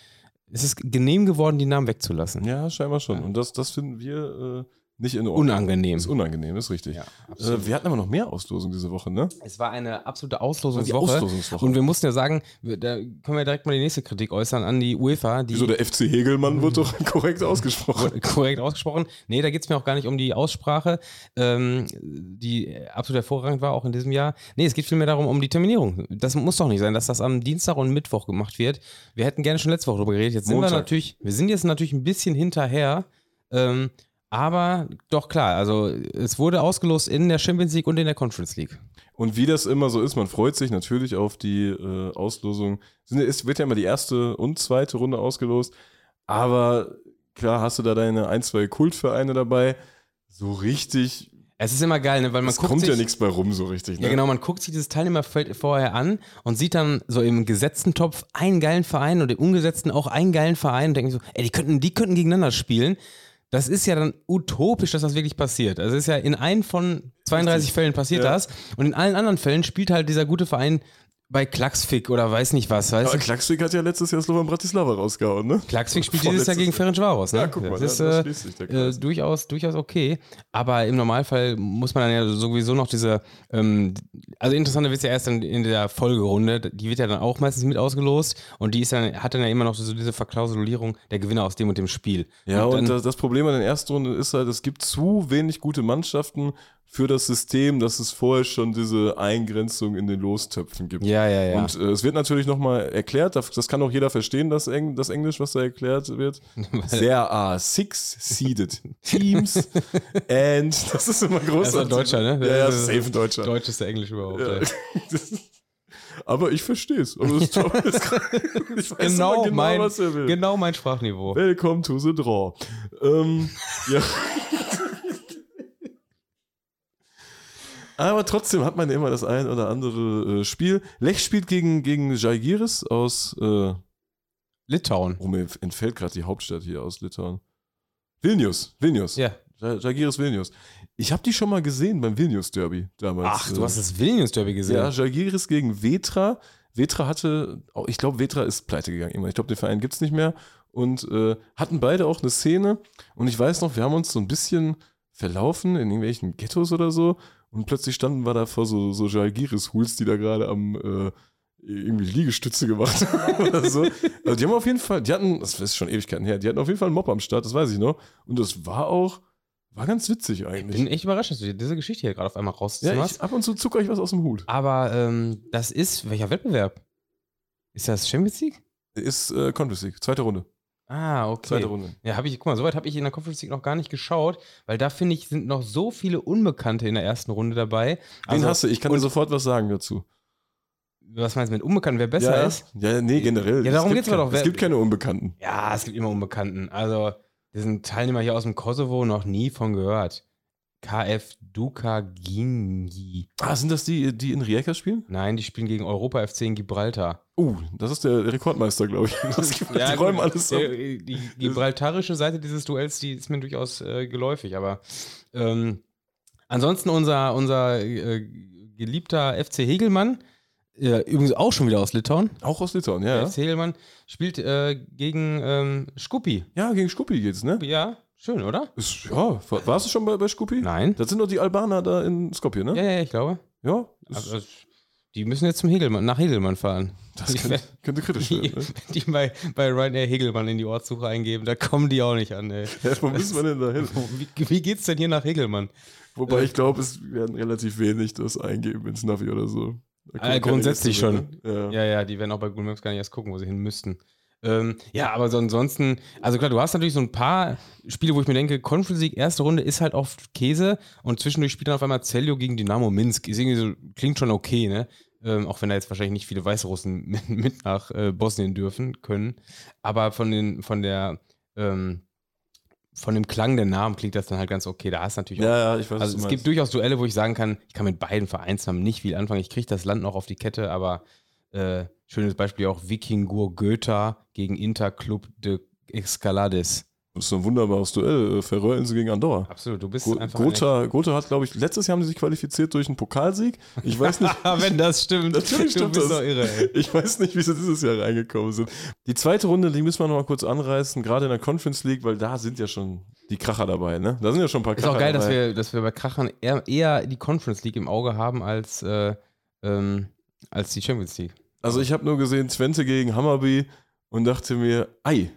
es ist genehm geworden, die Namen wegzulassen. Ja, scheinbar schon. Und das, das finden wir äh, nicht in Ordnung. Unangenehm. Das ist unangenehm, ist richtig. Ja, äh, wir hatten aber noch mehr Auslosungen diese Woche, ne? Es war eine absolute Die Auslosungswoche. Auslosungswoche. Und wir mussten ja sagen, wir- da können wir direkt mal die nächste Kritik äußern an die UEFA, die Wieso, der FC Hegelmann wird doch korrekt ausgesprochen. korrekt ausgesprochen. Nee, da geht es mir auch gar nicht um die Aussprache, ähm, die absolut hervorragend war, auch in diesem Jahr. Nee, es geht vielmehr darum, um die Terminierung. Das muss doch nicht sein, dass das am Dienstag und Mittwoch gemacht wird. Wir hätten gerne schon letzte Woche darüber geredet. Jetzt sind Montag. wir natürlich, wir sind jetzt natürlich ein bisschen hinterher. Ähm, aber doch klar, also es wurde ausgelost in der Champions League und in der Conference League. Und wie das immer so ist, man freut sich natürlich auf die äh, Auslosung. Es wird ja immer die erste und zweite Runde ausgelost. Aber klar hast du da deine ein, zwei Kultvereine dabei. So richtig, Es ist immer geil, ne? weil man es guckt kommt sich, ja nichts bei rum so richtig. Ne? Ja, genau, man guckt sich dieses Teilnehmerfeld vorher an und sieht dann so im gesetzten Topf einen geilen Verein und im ungesetzten auch einen geilen Verein und denkt so, ey, die könnten, die könnten gegeneinander spielen. Das ist ja dann utopisch, dass das wirklich passiert. Also es ist ja in einem von 32 Fällen passiert Ja. das und in allen anderen Fällen spielt halt dieser gute Verein bei Klaxvik oder weiß nicht was, weißt du? Klaxvik hat ja letztes Jahr Slovan Bratislava rausgehauen, ne? Klaxvik spielt dieses Jahr gegen Ferencvaros, ne? Ja, guck mal, das da- ist da äh, schließt sich der äh, Kreis. durchaus, durchaus okay. Aber im Normalfall muss man dann ja sowieso noch diese, ähm, also interessanter wird es ja erst dann in der Folgerunde, die wird ja dann auch meistens mit ausgelost und die ist dann, hat dann ja immer noch so diese Verklausulierung der Gewinner aus dem und dem Spiel. Ja, und, dann, das, das Problem an der ersten Runde ist halt, es gibt zu wenig gute Mannschaften für das System, dass es vorher schon diese Eingrenzung in den Lostöpfen gibt. ja, ja, ja. Und äh, es wird natürlich nochmal erklärt, das, das kann auch jeder verstehen, das, Eng, das Englisch, was da erklärt wird. There are six seeded teams and das ist immer großartig. Das ist ein Deutscher, ne? Ja, ja, ist- safe ein Deutscher. Deutscheste Englisch überhaupt. Ja. Aber ich verstehe es. Also ist ich weiß Genau, genau mein, genau mein Sprachniveau. Welcome to the draw. Ähm, ja. Aber trotzdem hat man immer das ein oder andere äh, Spiel. Lech spielt gegen, gegen Žalgiris aus, äh, Litauen. oh, mir entfällt gerade die Hauptstadt hier aus Litauen. Vilnius, Vilnius. Ja. Ja. Žalgiris Vilnius. Ich habe die schon mal gesehen beim Vilnius Derby damals. Ach, du Äh, hast das Vilnius Derby gesehen. Ja, Žalgiris gegen Vetra. Vetra hatte, oh, ich glaube, Vetra ist pleite gegangen. irgendwann. Ich glaube, den Verein gibt es nicht mehr. Und äh, hatten beide auch eine Szene. Und ich weiß noch, wir haben uns so ein bisschen verlaufen in irgendwelchen Ghettos oder so. Und plötzlich standen wir da vor so, so Žalgiris-Huls, die da gerade am äh, irgendwie Liegestütze gemacht haben oder so. Also die haben auf jeden Fall, die hatten, das ist schon Ewigkeiten her, die hatten auf jeden Fall einen Mob am Start, das weiß ich noch. Und das war auch, war ganz witzig Ich eigentlich. bin echt überrascht, dass du diese Geschichte hier gerade auf einmal Ja, rausziehst. ich, ab und zu zucke euch was aus dem Hut. Aber ähm, das ist, welcher Wettbewerb? Ist das Champions League? Ist äh, Conference League, zweite Runde. Ah, okay. Zweite Runde. Ja, habe ich, guck mal, soweit habe ich in der Conference League noch gar nicht geschaut, weil da finde ich, sind noch so viele Unbekannte in der ersten Runde dabei. Wen Also, hast du? Ich kann dir sofort was sagen dazu. Was meinst du mit Unbekannten, wer besser ja, ist? Ja, nee, generell. Ja, darum Es geht's gibt aber doch. Es gibt keine Unbekannten. Ja, es gibt immer Unbekannten. Also, wir sind Teilnehmer hier aus dem Kosovo, noch nie von gehört. KF Duka Gingi. Ah, sind das die, die in Rijeka spielen? Nein, die spielen gegen Europa FC in Gibraltar. Uh, das ist der Rekordmeister, glaube ich. Das gibt, die gut, räumen alles ab. der- Die gibraltarische Seite dieses Duells, die ist mir durchaus äh, geläufig, aber ähm, ansonsten unser, unser äh, geliebter FC Hegelmann, äh, übrigens auch schon wieder aus Litauen, Auch aus Litauen, ja. Ja, FC Hegelmann spielt äh, gegen ähm, Scuppi. ja gegen Scuppi geht's, ne? Ja, schön, oder? Ist, ja, war- warst du schon bei, bei Scuppi? Nein. Das sind doch die Albaner da in Skopje, ne? Ja, ja, ich glaube. Ja. Also, die müssen jetzt zum Hegelmann, nach Hegelmann fahren. Das könnte, könnte kritisch Die, werden. Ne? die bei, bei Ryanair Hegelmann in die Ortssuche eingeben, da kommen die auch nicht an, ey. Ja, wo müssen wir denn da hin? Wie, wie geht's denn hier nach Hegelmann? Wobei ich glaube, es werden relativ wenig das eingeben ins Navi oder so. Äh, grundsätzlich mehr, ne? Ja. Ja, ja, die werden auch bei Google Maps gar nicht erst gucken, wo sie hin müssten. Ähm, ja, aber so ansonsten, also klar, du hast natürlich so ein paar Spiele, wo ich mir denke, Conference League, erste Runde ist halt oft Käse und zwischendurch spielt dann auf einmal Cello gegen Dynamo Minsk. Ist irgendwie so, klingt schon okay, ne? Ähm, auch wenn da jetzt wahrscheinlich nicht viele Weißrussen mit, mit nach äh, Bosnien dürfen können. Aber von, den, von der, ähm, von dem Klang der Namen klingt das dann halt ganz okay. Da hast du natürlich auch ja, ja, ich weiß, also es du gibt meinst. durchaus Duelle, wo ich sagen kann, ich kann mit beiden Vereinsnamen nicht viel anfangen. Ich kriege das Land noch auf die Kette, aber äh, schönes Beispiel auch Vikingur Goethe gegen Interclub de Escalades. Das ist so ein wunderbares Duell. Äh, Verröllens gegen Andorra. Absolut, du bist Go- einfach Gotha, Gotha hat, glaube ich, letztes Jahr haben sie sich qualifiziert durch einen Pokalsieg. Ich weiß nicht, Wenn das stimmt, Natürlich du stimmt bist das. doch irre, ey. ich weiß nicht, wie sie dieses Jahr reingekommen sind. Die zweite Runde, die müssen wir noch mal kurz anreißen, gerade in der Conference League, weil da sind ja schon die Kracher dabei, ne? Da sind ja schon ein paar Ist Kracher auch geil, dass dabei. wir, dass wir bei Krachern eher, eher die Conference League im Auge haben als, äh, ähm, als die Champions League. Also ich habe nur gesehen Twente gegen Hammerby und dachte mir, ei,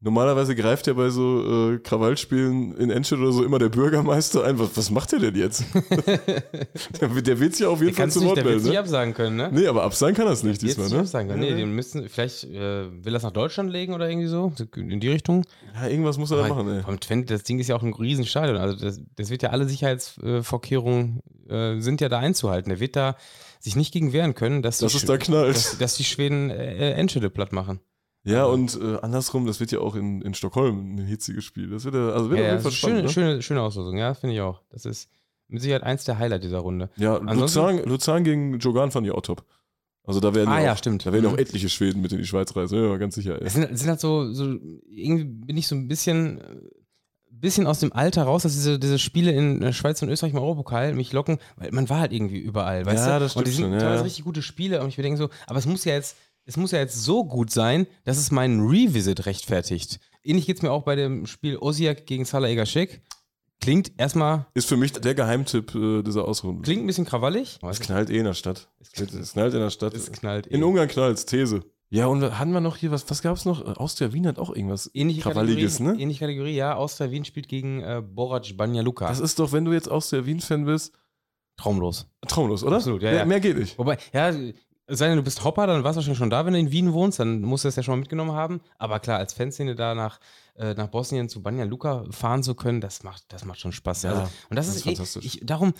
normalerweise greift ja bei so äh, Krawallspielen in Enschede oder so immer der Bürgermeister ein. Was, was macht der denn jetzt? der, der wird sich ja auf jeden Der Fall zu Wort der wird melden, nicht ne? absagen können, ne? Nee, aber absagen kann das nicht Jetzt diesmal, ne? absagen können. Nee, Ja, den müssen, vielleicht äh, will das nach Deutschland legen oder irgendwie so, in die Richtung. ja, irgendwas muss er da Aber machen, ey. Twente, das Ding ist ja auch ein Riesenstadion. Also das, das wird ja alle Sicherheitsvorkehrungen äh, sind ja da einzuhalten. Der wird da sich nicht gegen wehren können, dass, Dass die, es da knallt. dass, dass die Schweden äh, Enschede platt machen. Ja, und äh, andersrum, das wird ja auch in, in Stockholm ein hitziges Spiel. Das wird ja, also wird Ja, auf jeden Fall spannend. schöne, ne? schöne, schöne Auslosung, ja, finde ich auch. Das ist mit Sicherheit eins der Highlight dieser Runde. Ja, Luzern, Luzern gegen Jogan fand ich auch top. Also da werden Ah, ja, auch, stimmt. Da werden auch Mhm. etliche Schweden mit in die Schweiz reisen, ja, ganz sicher. Das sind, sind halt so, so, irgendwie bin ich so ein bisschen äh, bisschen aus dem Alter raus, dass diese, diese Spiele in äh, Schweiz und Österreich im Europokal mich locken, weil man war halt irgendwie überall, weißt Ja, du? das und die stimmt sind schon, ja, teilweise richtig gute Spiele und ich denke so, aber es muss ja jetzt, es muss ja jetzt so gut sein, dass es meinen Revisit rechtfertigt. Ähnlich geht es mir auch bei dem Spiel Osiak gegen Salah Egashek. Klingt erstmal, Ist für mich der Geheimtipp äh, dieser Ausrunde. klingt ein bisschen krawallig. Es knallt eh in der Stadt. Es knallt in der Stadt. Es knallt In eh. Ungarn knallt These. Ja, und hatten wir noch hier was, was gab es noch? Austria Wien hat auch irgendwas Ähnliche Krawalliges, Kategorie, ne? ähnliche Kategorie, ja. Austria Wien spielt gegen äh, Borac Banja Luka. Das ist doch, wenn du jetzt Austria Wien-Fan bist, traumlos. traumlos, oder? Absolut, ja, mehr, ja. mehr geht nicht. Wobei, ja, es sei denn, du bist Hopper, dann warst du wahrscheinlich schon da, wenn du in Wien wohnst, dann musst du das ja schon mal mitgenommen haben. Aber klar, als Fanszene da nach, äh, nach Bosnien zu Banja Luka fahren zu können, das macht, das macht schon Spaß. Ja. Also, und das, das ist, eh, fantastisch. ich, darum,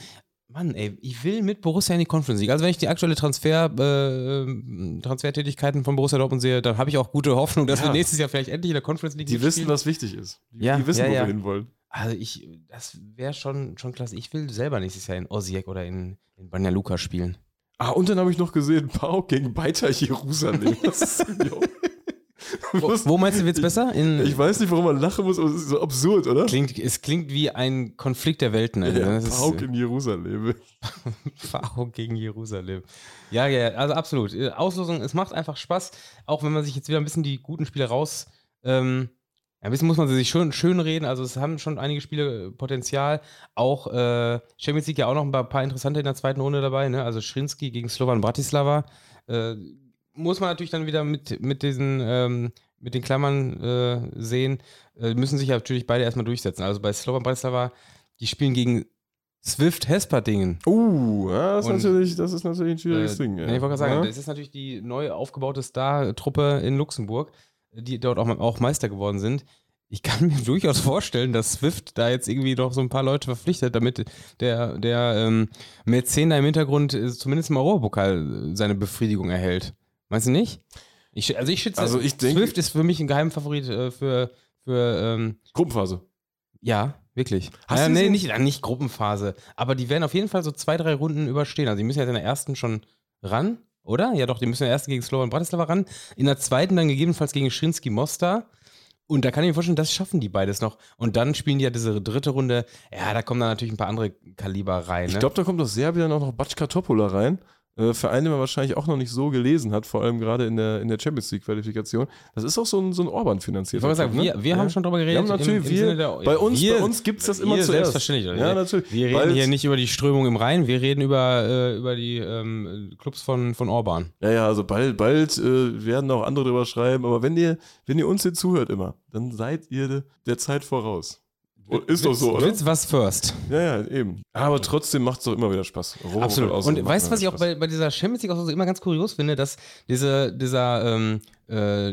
Mann, ey, ich will mit Borussia in die Conference League. Also wenn ich die aktuelle Transfer, äh, Transfertätigkeiten von Borussia Dortmund sehe, dann habe ich auch gute Hoffnung, dass Ja. wir nächstes Jahr vielleicht endlich in der Conference League Die wissen, mitspielen. was wichtig ist. Die, Ja, die wissen, ja, wo wir hinwollen. Also ich, das wäre schon, schon klasse. Ich will selber nächstes Jahr in Osijek oder in, in Banja Luka spielen. Ah, und dann habe ich noch gesehen, Pauk gegen Beitar Jerusalem. Wo, wo meinst du, wird's besser? In, Ich weiß nicht, warum man lachen muss, aber es ist so absurd, oder? Klingt, es klingt wie ein Konflikt der Welten. Alter. Ja, das ist Pauk in Jerusalem. Pharao gegen Jerusalem. Ja, ja, also absolut. Äh, Auslosung, es macht einfach Spaß, auch wenn man sich jetzt wieder ein bisschen die guten Spiele raus. Ähm, ein bisschen muss man sie sich schön, schön reden. Also, es haben schon einige Spiele äh, Potenzial. Auch äh, Champions League ja auch noch ein paar, paar interessante in der zweiten Runde dabei. Ne? Also, Schrinski gegen Slovan Bratislava. Äh, muss man natürlich dann wieder mit, mit diesen. Ähm, mit den Klammern äh, sehen, äh, müssen sich ja natürlich beide erstmal durchsetzen. Also bei Slovan Bratislava, die spielen gegen Swift Hesperdingen. Uh, ja, das, ist natürlich, das ist natürlich ein schwieriges Äh, Ding. nee, ich wollte gerade sagen, Ja? das ist natürlich die neu aufgebaute Star-Truppe in Luxemburg, die dort auch, auch Meister geworden sind. Ich kann mir durchaus vorstellen, dass Swift da jetzt irgendwie noch so ein paar Leute verpflichtet, damit der, der ähm, Mäzen da im Hintergrund äh, zumindest im Europapokal äh, seine Befriedigung erhält. Meinst du nicht? Ich, also ich schätze, Also ich denke- Swift ist für mich ein Geheimfavorit äh, für, für ähm, Gruppenphase. ja, wirklich. Hast äh, du nee, so- nicht, äh, nicht Gruppenphase. Aber die werden auf jeden Fall so zwei, drei Runden überstehen. Also die müssen ja in der ersten schon ran, oder? Ja doch, die müssen der ersten gegen Slovan Bratislava ran. In der zweiten dann gegebenenfalls gegen Schrinski Mostar. Und da kann ich mir vorstellen, das schaffen die beides noch. Und dann spielen die ja diese dritte Runde. Ja, da kommen dann natürlich ein paar andere Kaliber rein. Ne? Ich glaube, da kommt aus Serbien auch noch Batschka Topola rein. Äh, Verein, den man wahrscheinlich auch noch nicht so gelesen hat, vor allem gerade in der, in der Champions League-Qualifikation. Das ist auch so ein, so ein Orban ich finanziert. wollte sagen, wir, wir haben schon drüber geredet. ne? Ja, natürlich, wir- bei uns- bei uns gibt's das immer zuerst. Selbstverständlich. Ja, natürlich. Wir reden Weil- hier nicht über die Strömung im Rhein, wir reden über, äh, über die ähm, Clubs von, von Orban. Ja, ja, also bald, bald äh, werden auch andere drüber schreiben, aber wenn ihr, wenn ihr uns hier zuhört immer, dann seid ihr de- der Zeit voraus. Ist doch so, oder? Witz was first. Ja, ja, eben. Aber trotzdem macht es doch immer wieder Spaß. Europapokal Absolut. aussehen Und weißt du, was ich auch Spaß. bei, bei dieser Champions League auch so immer ganz kurios finde, dass diese, dieser ähm, äh,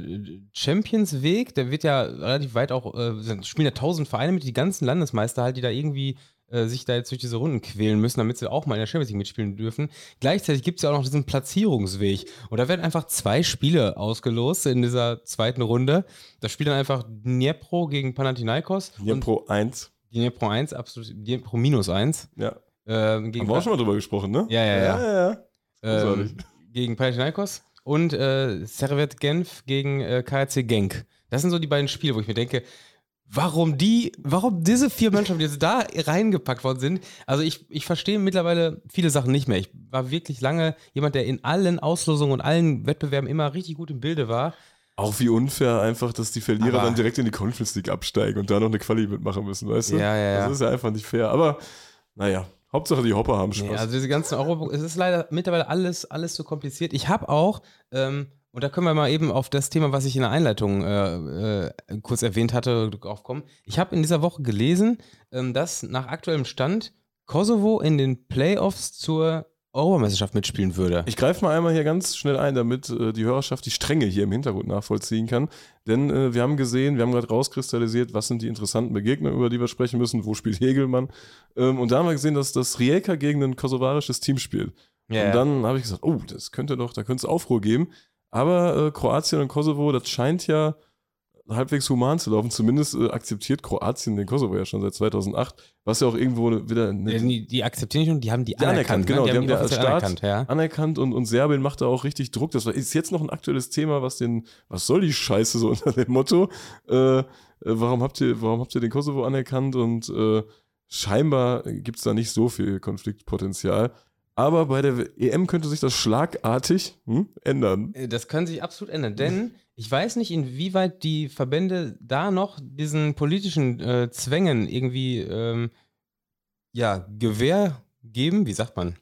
Champions-Weg, der wird ja relativ weit auch, äh, spielen ja tausend Vereine mit, die ganzen Landesmeister halt, die da irgendwie äh, sich da jetzt durch diese Runden quälen müssen, damit sie auch mal in der Champions League mitspielen dürfen. Gleichzeitig gibt es ja auch noch diesen Platzierungsweg. Und da werden einfach zwei Spiele ausgelost in dieser zweiten Runde. Da spielt dann einfach Dnipro gegen Panathinaikos. Hier und Pro 1. Dnipro 1, absolut, Dnipro minus 1 Ja. ähm, gegen Haben wir auch schon mal drüber gesprochen, ne? Ja, ja, ja. ja, ja. Großartig. ähm, gegen Panathinaikos und äh, Servet Genf gegen äh, KRC Genk. Das sind so die beiden Spiele, wo ich mir denke, warum die, warum diese vier Mannschaften jetzt da reingepackt worden sind. Also ich, ich verstehe mittlerweile viele Sachen nicht mehr. Ich war wirklich lange jemand, der in allen Auslosungen und allen Wettbewerben immer richtig gut im Bilde war. Auch wie unfair einfach, dass die Verlierer Aber- dann direkt in die Conference League absteigen und da noch eine Quali mitmachen müssen, weißt du? Ja, ja, ja. Das ist ja einfach nicht fair. Aber naja, Hauptsache die Hopper haben Spaß. Nee, also diese ganzen Euro, es ist leider mittlerweile alles, alles so kompliziert. Ich habe auch, ähm, und da können wir mal eben auf das Thema, was ich in der Einleitung äh, äh, kurz erwähnt hatte, aufkommen. Ich habe in dieser Woche gelesen, ähm, dass nach aktuellem Stand Kosovo in den Playoffs zur Europameisterschaft mitspielen würde. Ich greife mal einmal hier ganz schnell ein, damit äh, die Hörerschaft die Stränge hier im Hintergrund nachvollziehen kann. Denn äh, wir haben gesehen, wir haben gerade rauskristallisiert, was sind die interessanten Begegnungen, über die wir sprechen müssen, wo spielt Hegelmann. Ähm, und da haben wir gesehen, dass das Rijeka gegen ein kosovarisches Team spielt. Ja, Und dann habe ich gesagt, oh, das könnte doch, da könnte es Aufruhr geben. Aber äh, Kroatien und Kosovo, das scheint ja halbwegs human zu laufen. Zumindest äh, akzeptiert Kroatien den Kosovo ja schon seit 2008, was ja auch irgendwo wieder eine, die, die akzeptieren nicht und die haben die, Die anerkannt, anerkannt. genau, ne? die haben die als offiziell Staat anerkannt, ja. anerkannt und, und Serbien macht da auch richtig Druck. Das war- ist jetzt noch ein aktuelles Thema, was den, was soll die Scheiße so unter dem Motto, äh, warum, habt ihr, warum habt ihr den Kosovo anerkannt? Und äh, scheinbar gibt es da nicht so viel Konfliktpotenzial. Aber bei der EM könnte sich das schlagartig hm, ändern. Äh, das kann sich absolut ändern, denn ich weiß nicht, inwieweit die Verbände da noch diesen politischen äh, Zwängen irgendwie ähm, ja, Gewähr geben, wie sagt man?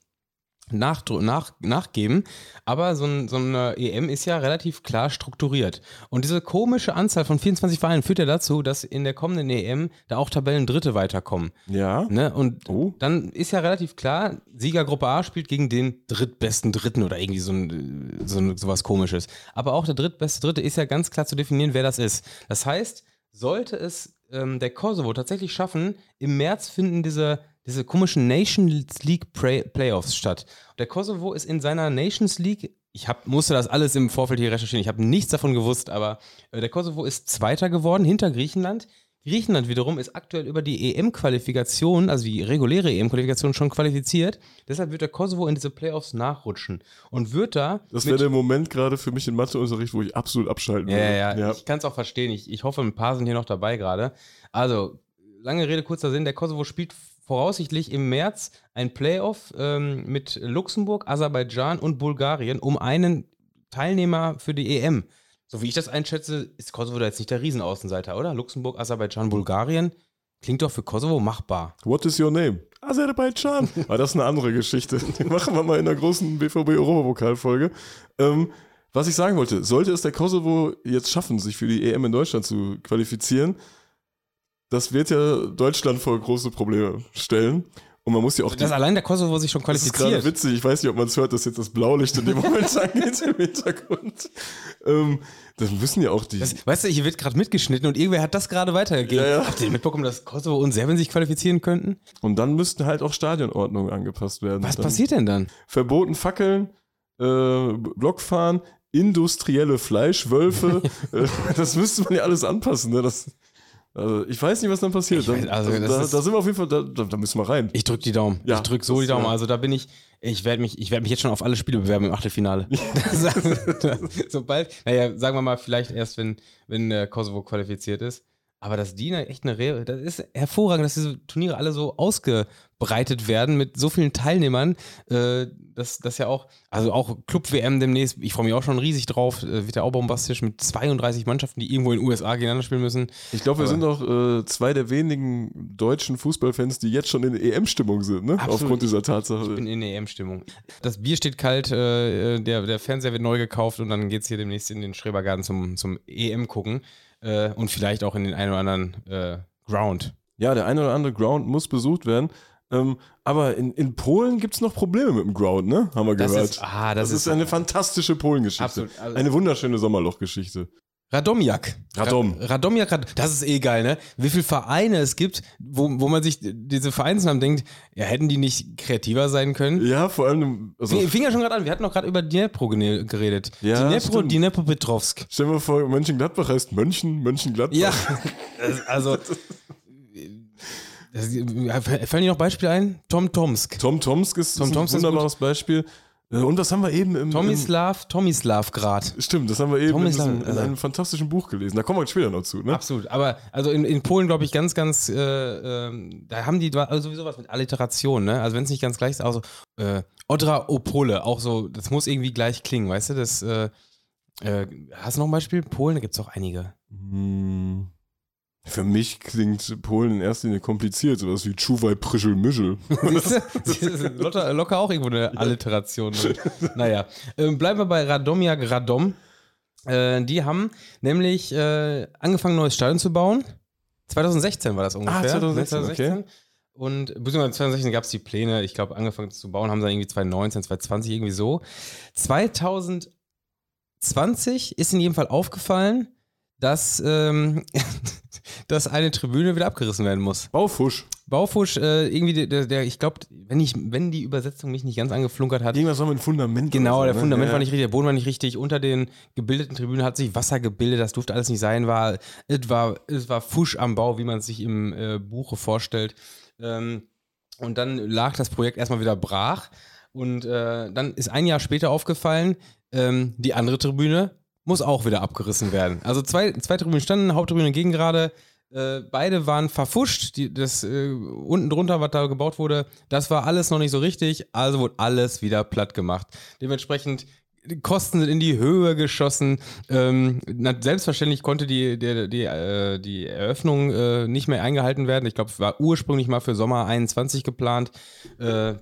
Nach, nach, nachgeben. Aber so, ein, so eine EM ist ja relativ klar strukturiert. Und diese komische Anzahl von 24 Vereinen führt ja dazu, dass in der kommenden EM da auch Tabellendritte weiterkommen. Ja. Ne? Und oh. dann ist ja relativ klar, Siegergruppe A spielt gegen den drittbesten Dritten oder irgendwie so, ein, so, ein, so was komisches. Aber auch der drittbeste Dritte ist ja ganz klar zu definieren, wer das ist. Das heißt, sollte es ähm, der Kosovo tatsächlich schaffen, im März finden diese diese komischen Nations League Play Playoffs statt. Der Kosovo ist in seiner Nations League, ich hab, musste das alles im Vorfeld hier recherchieren, ich habe nichts davon gewusst, aber äh, der Kosovo ist Zweiter geworden hinter Griechenland. Griechenland wiederum ist aktuell über die EM-Qualifikation, also die reguläre EM-Qualifikation, schon qualifiziert. Deshalb wird der Kosovo in diese Playoffs nachrutschen und wird da. Das wäre der Moment gerade für mich im Matheunterricht, wo ich absolut abschalten würde. Ja, ja, ja. ich kann es auch verstehen. Ich, ich hoffe, ein paar sind hier noch dabei gerade. Also, lange Rede, kurzer Sinn: Der Kosovo spielt voraussichtlich im März ein Playoff ähm, mit Luxemburg, Aserbaidschan und Bulgarien um einen Teilnehmer für die EM. So wie ich das einschätze, ist Kosovo da jetzt nicht der Riesenaußenseiter, oder? Luxemburg, Aserbaidschan, Bulgarien. Klingt doch für Kosovo machbar. What is your name? Aserbaidschan. Aber das ist eine andere Geschichte. Die machen wir mal in der großen BVB-Europapokalfolge. Ähm, was ich sagen wollte, sollte es der Kosovo jetzt schaffen, sich für die EM in Deutschland zu qualifizieren, das wird ja Deutschland vor große Probleme stellen. Und man muss ja auch. Dass allein der Kosovo sich schon qualifiziert. Das ist gerade witzig. Ich weiß nicht, ob man es hört, dass jetzt das Blaulicht in dem Moment angeht im Hintergrund. Ähm, das müssen ja auch die. Das, weißt du, hier wird gerade mitgeschnitten und irgendwer hat das gerade weitergegeben. Ja, ja. Habt ihr mitbekommen, dass Kosovo und Serbien sich qualifizieren könnten? Und dann müssten halt auch Stadionordnungen angepasst werden. Was dann passiert denn dann? Verboten Fackeln, äh, Blockfahren, industrielle Fleischwölfe. Äh, das müsste man ja alles anpassen. Ne? Das, also ich weiß nicht, was dann passiert. Weiß, also, da, da, sind wir auf jeden Fall, da, da, müssen wir rein. Ich drücke die Daumen. Ja, ich drücke so die Daumen. Ja. Also da bin ich, ich werde mich, ich werde mich jetzt schon auf alle Spiele bewerben im Achtelfinale. Sobald, naja, sagen wir mal, vielleicht erst, wenn, wenn äh, Kosovo qualifiziert ist. Aber dass die echt eine Re das ist hervorragend, dass diese Turniere alle so ausgebreitet werden mit so vielen Teilnehmern. Äh, das, das ja auch, also auch Club-WM demnächst, ich freue mich auch schon riesig drauf, äh, wird ja auch bombastisch mit 32 Mannschaften, die irgendwo in den USA gegeneinander spielen müssen. Ich glaube, wir sind auch äh, zwei der wenigen deutschen Fußballfans, die jetzt schon in EM-Stimmung sind, ne? Absolut. Aufgrund dieser Tatsache. Ich bin in EM-Stimmung. Das Bier steht kalt, äh, der, der Fernseher wird neu gekauft und dann geht es hier demnächst in den Schrebergarten zum, zum EM gucken äh, und vielleicht auch in den einen oder anderen äh, Ground. Ja, der eine oder andere Ground muss besucht werden. Ähm, aber in, in Polen gibt es noch Probleme mit dem Ground, ne? Haben wir das gehört. Ist, ah, das, das ist, ist, eine fantastische Polengeschichte. Absolut. Also eine wunderschöne Sommerlochgeschichte. Radomiak. Radom. Radomiak, das ist eh geil, ne? Wie viele Vereine es gibt, wo, wo man sich diese Vereinsnamen denkt, ja, hätten die nicht kreativer sein können? Ja, vor allem. Also Fing, fing ja schon gerade an, wir hatten noch gerade über Dnepro geredet. Ja, Dnepro, Dnepro Petrovsk. Stell dir mal vor, Mönchengladbach heißt Mönchen, Mönchengladbach. Ja, also. Das, fallen dir noch Beispiele ein? Tom Tomsk. Tom Tomsk ist, Tom ist ein wunderbares Beispiel. Äh, und was haben wir eben im. Tomislav, Tomislav grad. Stimmt, das haben wir eben in, diesem, in, einem fantastischen Buch gelesen. Da kommen wir später noch zu, ne? Absolut. Aber also in, in Polen, glaube ich, ganz, ganz, äh, äh, da haben die also sowieso was mit Alliteration, ne? Also wenn es nicht ganz gleich ist, also äh, Odra Opole, auch so, das muss irgendwie gleich klingen, weißt du? Das, äh, äh, hast du noch ein Beispiel? Polen, da gibt es auch einige. Hm. Für mich klingt Polen in erster Linie kompliziert, sowas wie Czuwaj Prischel Mischel. locker, locker auch irgendwo eine Alliteration. naja, ähm, bleiben wir bei Radomiak Radom. Äh, die haben nämlich äh, angefangen, ein neues Stadion zu bauen. 2016 war das ungefähr. Ah, 2016, 2016. okay. Und beziehungsweise 2016 gab es die Pläne, ich glaube, angefangen zu bauen haben sie irgendwie 2019, 2020, irgendwie so. 2020 ist in jedem Fall aufgefallen, dass, ähm, dass eine Tribüne wieder abgerissen werden muss. Baufusch. Baufusch, äh, irgendwie, der, der ich glaube, wenn, wenn die Übersetzung mich nicht ganz angeflunkert hat. Irgendwas war mit Fundament. Genau, so, der ne? Fundament ja. war nicht richtig, der Boden war nicht richtig. Unter den gebildeten Tribünen hat sich Wasser gebildet, das durfte alles nicht sein. War, es, war, es war Fusch am Bau, wie man es sich im äh, Buche vorstellt. Ähm, und dann lag das Projekt erstmal wieder brach. Und äh, dann ist ein Jahr später aufgefallen, ähm, die andere Tribüne muss auch wieder abgerissen werden. Also zwei, zwei Tribünen standen, Haupttribüne ging gerade, Äh, beide waren verfuscht. Die, das äh, unten drunter, was da gebaut wurde, das war alles noch nicht so richtig. Also wurde alles wieder platt gemacht. Dementsprechend die Kosten sind in die Höhe geschossen. Ähm, selbstverständlich konnte die, die, die, äh, die Eröffnung äh, nicht mehr eingehalten werden. Ich glaube, es war ursprünglich mal für Sommer 21 geplant. Äh,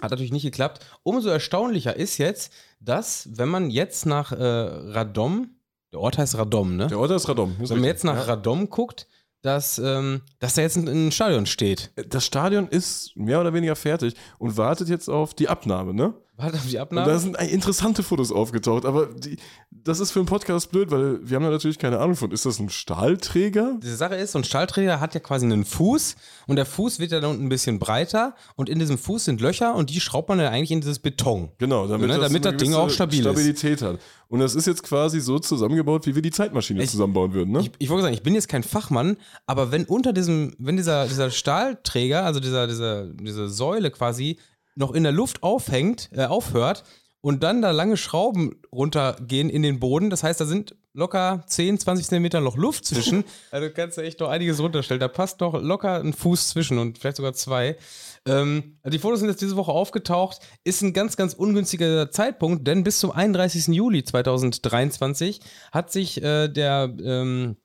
hat natürlich nicht geklappt. Umso erstaunlicher ist jetzt, dass, wenn man jetzt nach äh, Radom, der Ort heißt Radom, ne? Der Ort heißt Radom. Wenn man jetzt nach ja. Radom guckt, dass, ähm, dass da jetzt ein, ein, Stadion steht. Das Stadion ist mehr oder weniger fertig und wartet jetzt auf die Abnahme, ne? Wartet auf die Abnahme? Und da sind interessante Fotos aufgetaucht, aber die, das ist für einen Podcast blöd, weil wir haben da natürlich keine Ahnung von. Ist das ein Stahlträger? Die Sache ist, so ein Stahlträger hat ja quasi einen Fuß und der Fuß wird ja dann unten ein bisschen breiter und in diesem Fuß sind Löcher und die schraubt man dann eigentlich in dieses Beton. Genau, damit, ne? das, damit das Ding auch stabil Stabilität ist. hat. Und das ist jetzt quasi so zusammengebaut, wie wir die Zeitmaschine ich, zusammenbauen würden, ne? Ich, ich wollte sagen, ich bin jetzt kein Fachmann, aber wenn unter diesem, wenn dieser, dieser Stahlträger, also dieser, dieser, diese Säule quasi noch in der Luft aufhängt, äh, aufhört, und dann da lange Schrauben runtergehen in den Boden. Das heißt, da sind locker 10, 20 Zentimeter noch Luft zwischen. also du kannst da echt noch einiges runterstellen. Da passt noch locker ein Fuß zwischen und vielleicht sogar zwei. Ähm, die Fotos sind jetzt diese Woche aufgetaucht. Ist ein ganz, ganz ungünstiger Zeitpunkt, denn bis zum 31. Juli 2023 hat sich äh, der ähm,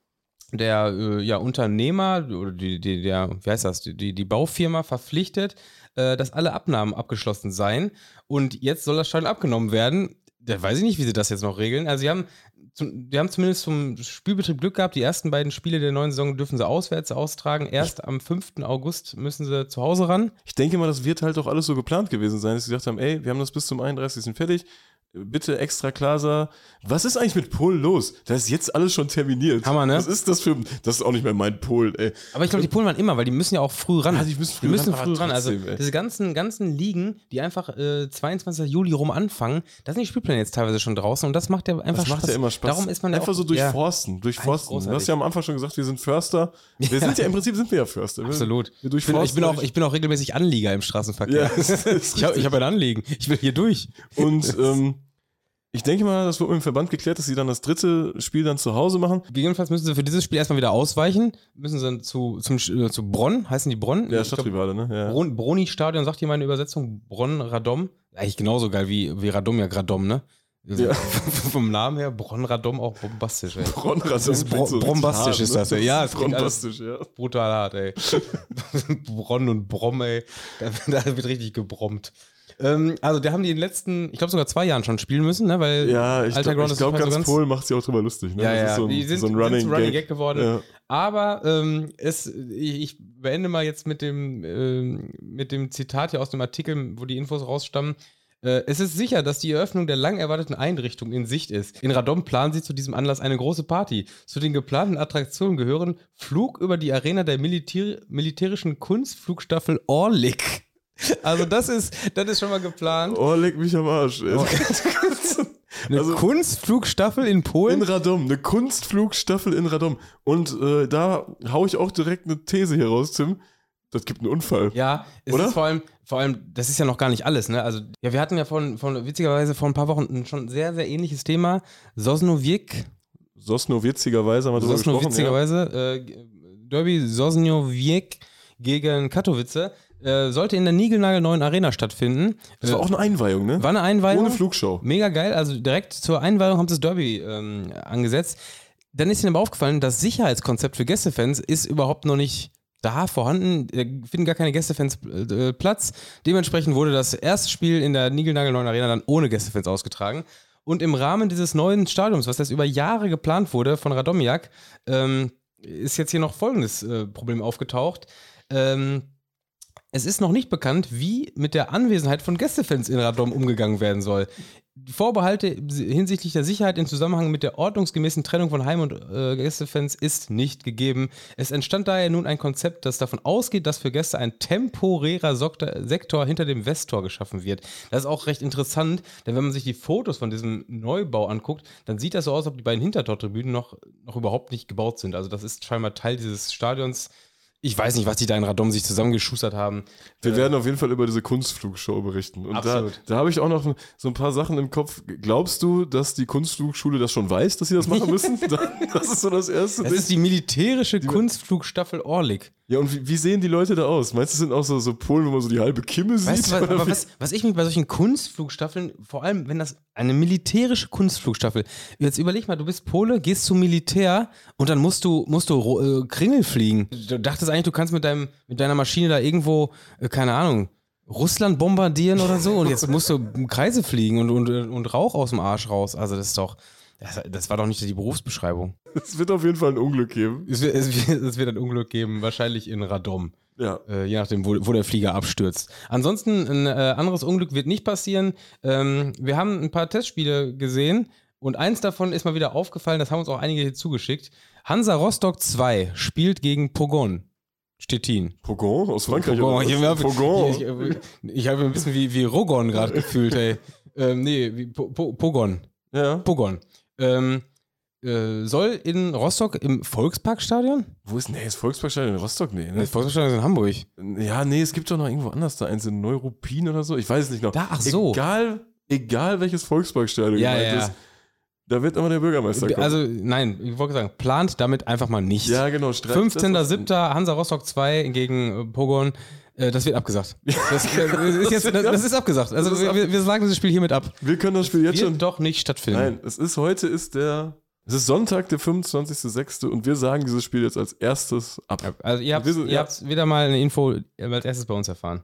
der äh, ja, Unternehmer oder die, die, der, wie heißt das, die, die Baufirma verpflichtet, äh, dass alle Abnahmen abgeschlossen seien. Und jetzt soll das Stadion abgenommen werden. Da weiß ich nicht, wie sie das jetzt noch regeln. Also, sie haben, zum, die haben zumindest zum Spielbetrieb Glück gehabt. Die ersten beiden Spiele der neuen Saison dürfen sie auswärts austragen. Erst am 5. August müssen sie zu Hause ran. Ich denke mal, das wird halt auch alles so geplant gewesen sein, dass sie gesagt haben: ey, wir haben das bis zum 31. fertig bitte extra Klaser. Was ist eigentlich mit Polen los? Da ist jetzt alles schon terminiert. Hammer, ne? Was ist das für. Das ist auch nicht mehr mein Polen, ey. Aber ich glaube, die Polen waren immer, weil die müssen ja auch früh ran. Ja, die müssen früh die müssen ran. Früh ran. Also, trotzdem, diese ganzen, ganzen Ligen, die einfach äh, 22. Juli rum anfangen, da sind die Spielpläne jetzt teilweise schon draußen und das macht ja einfach das Spaß. macht ja immer Spaß. Darum ist man Einfach auch, so durchforsten. Ja, durchforsten. Du hast ja am Anfang schon gesagt, wir sind Förster. Wir sind ja im Prinzip sind wir ja Förster. Absolut. Wir ich, bin, ich, bin auch, ich bin auch regelmäßig Anlieger im Straßenverkehr. Ja, ich habe hab ein Anliegen. Ich will hier durch. Und ähm, ich denke mal, das wird mit dem Verband geklärt, dass sie dann das dritte Spiel dann zu Hause machen. Gegebenenfalls müssen sie für dieses Spiel erstmal wieder ausweichen. Müssen sie dann zu, zum, äh, zu Bronn, heißen die Bronn? Ja, Stadtrivale, ne? Ja. Bron, Broni-Stadion, sagt hier meine Übersetzung. Bronn-Radom. Eigentlich genauso geil wie, wie Radom ja Gradom, ne? Ja. Vom Namen her, Bronn-Radom auch bombastisch, ey. Bronn-Radom ist bro so bombastisch hart, ist das, ey. Ja, alles bombastisch, ja. brutal hart, ey. Bronn und Brom, ey. Da, da wird richtig gebrommt. Ähm, also, der haben die in den letzten, ich glaube sogar zwei Jahren schon spielen müssen, ne? Weil Ja, ich Alter glaube, Ground glaub, ist ganz, so ganz Polen macht sie auch drüber lustig, ne? Ja, Das ja, ist so ein, die sind, so ein Running, Running Gag. Gag geworden. Ja. Aber ähm, es, ich, ich beende mal jetzt mit dem, ähm, mit dem Zitat hier aus dem Artikel, wo die Infos rausstammen. Äh, es ist sicher, dass die Eröffnung der lang erwarteten Einrichtung in Sicht ist. In Radom planen sie zu diesem Anlass eine große Party. Zu den geplanten Attraktionen gehören Flug über die Arena der Militär militärischen Kunstflugstaffel Orlik. Also das ist, das ist schon mal geplant. Oh, leck mich am Arsch. Oh. Eine Also- Kunstflugstaffel in Polen? In Radom, eine Kunstflugstaffel in Radom. Und äh, da hau ich auch direkt eine These hier raus, Tim. Das gibt einen Unfall. Ja, es Oder? ist vor allem, vor allem, das ist ja noch gar nicht alles, ne? Also, ja, wir hatten ja von, von witzigerweise vor ein paar Wochen ein schon sehr, sehr ähnliches Thema. Sosnowiec, Sosno witzigerweise haben wir drüber gesprochen. Ja. Sosnowitzigerweise, äh, Derby Sosnowiec gegen Katowice, äh, sollte in der niegelnagelneuen Arena stattfinden. Das war auch eine Einweihung, ne? war eine Einweihung. Ohne Flugschau. Mega geil. Also direkt zur Einweihung haben sie das Derby ähm, angesetzt. Dann ist ihnen aber aufgefallen, das Sicherheitskonzept für Gästefans ist überhaupt noch nicht da vorhanden. Da finden gar keine Gästefans äh, Platz. Dementsprechend wurde das erste Spiel in der Nigelnagelneuen Arena dann ohne Gästefans ausgetragen. Und im Rahmen dieses neuen Stadiums, was jetzt über Jahre geplant wurde von Radomiak, ähm, ist jetzt hier noch folgendes äh, Problem aufgetaucht. Ähm, es ist noch nicht bekannt, wie mit der Anwesenheit von Gästefans in Radom umgegangen werden soll. Vorbehalte hinsichtlich der Sicherheit im Zusammenhang mit der ordnungsgemäßen Trennung von Heim- und äh, Gästefans ist nicht gegeben. Es entstand daher nun ein Konzept, das davon ausgeht, dass für Gäste ein temporärer Sektor hinter dem Westtor geschaffen wird. Das ist auch recht interessant, denn wenn man sich die Fotos von diesem Neubau anguckt, dann sieht das so aus, als ob die beiden Hintertortribünen noch, noch überhaupt nicht gebaut sind. Also das ist scheinbar Teil dieses Stadions Ich weiß nicht, was die da in Radom sich zusammengeschustert haben. Wir werden auf jeden Fall über diese Kunstflugshow berichten. Und Absolut. da, da habe ich auch noch so ein paar Sachen im Kopf. Glaubst du, dass die Kunstflugschule das schon weiß, dass sie das machen müssen? das ist so das Erste. Das ist die militärische Kunstflugstaffel Orlik. Ja, und wie, wie sehen die Leute da aus? Meinst du, es sind auch so, so Polen, wo man so die halbe Kimme sieht? Weißt du, was, was, was ich mich bei solchen Kunstflugstaffeln, vor allem wenn das eine militärische Kunstflugstaffel, jetzt überleg mal, du bist Pole, gehst zum Militär und dann musst du, musst du äh, Kringel fliegen. Du dachtest eigentlich, du kannst mit, deinem, mit deiner Maschine da irgendwo, äh, keine Ahnung, Russland bombardieren oder so und jetzt musst du Kreise fliegen und, und, und Rauch aus dem Arsch raus. Also das ist doch, das, das war doch nicht die Berufsbeschreibung. Es wird auf jeden Fall ein Unglück geben. Es wird, es wird, es wird ein Unglück geben, wahrscheinlich in Radom. Ja. Äh, je nachdem, wo, wo der Flieger abstürzt. Ansonsten, ein äh, anderes Unglück wird nicht passieren. Ähm, wir haben ein paar Testspiele gesehen und eins davon ist mal wieder aufgefallen, das haben uns auch einige hier zugeschickt. Hansa Rostock 2 spielt gegen Pogon. Stettin. Pogon aus Frankreich. Pogon. Ich, ich, ich, ich habe ein bisschen wie, wie Rogon gerade gefühlt, ey. Ähm, nee, wie po, po, Pogon. ja. Pogon. Ähm, äh, soll in Rostock im Volksparkstadion? Wo ist, nee, ist Volksparkstadion in Rostock? Nee, ne? Das Volksparkstadion ist in Hamburg. Ja, nee, es gibt doch noch irgendwo anders da eins in Neuruppin oder so. Ich weiß es nicht noch. Da, ach so. Egal, egal welches Volksparkstadion Ja, gemeint ja. ist, da wird immer der Bürgermeister kommen. Also, nein, ich wollte sagen, plant damit einfach mal nicht. ja, genau. streicht das. 15.07. Hansa Rostock 2 gegen äh, Pogon. Äh, das wird abgesagt. Das, äh, ist jetzt, das, das ist abgesagt. Also, Das wir, wir sagen dieses Spiel hiermit ab. Wir können das Spiel jetzt Wird schon. doch nicht stattfinden. Nein, es ist heute ist der. Es ist Sonntag, der 25.06. und wir sagen dieses Spiel jetzt als erstes ab. Also, ihr habt, Wir ihr ja. habt wieder mal eine Info als erstes bei uns erfahren.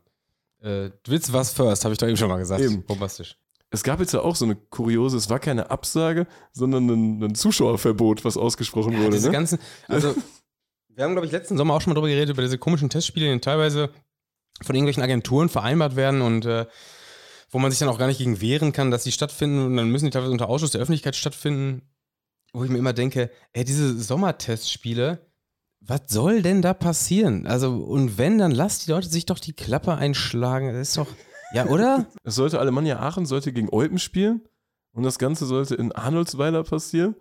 Äh, Witz was first, habe ich doch eben schon mal gesagt. Eben. Bombastisch. Es gab jetzt ja auch so eine kuriose, es war keine Absage, sondern ein, ein Zuschauerverbot, was ausgesprochen Ja, wurde. diese Ne? ganzen, also, wir haben, glaube ich, letzten Sommer auch schon mal drüber geredet, über diese komischen Testspiele, die teilweise von irgendwelchen Agenturen vereinbart werden und äh, wo man sich dann auch gar nicht gegen wehren kann, dass die stattfinden und dann müssen die teilweise unter Ausschluss der Öffentlichkeit stattfinden, wo ich mir immer denke, ey, diese Sommertestspiele, was soll denn da passieren? Also, und wenn, dann lasst die Leute sich doch die Klappe einschlagen. Das ist doch, ja, oder? Es sollte Alemannia Aachen sollte gegen Eupen spielen und das Ganze sollte in Arnoldsweiler passieren.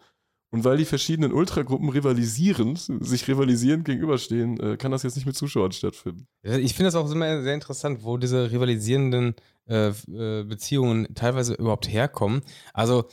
Und weil die verschiedenen Ultragruppen rivalisierend, sich rivalisierend gegenüberstehen, äh, kann das jetzt nicht mit Zuschauern stattfinden. Ich finde das auch immer sehr interessant, wo diese rivalisierenden äh, äh, Beziehungen teilweise überhaupt herkommen. Also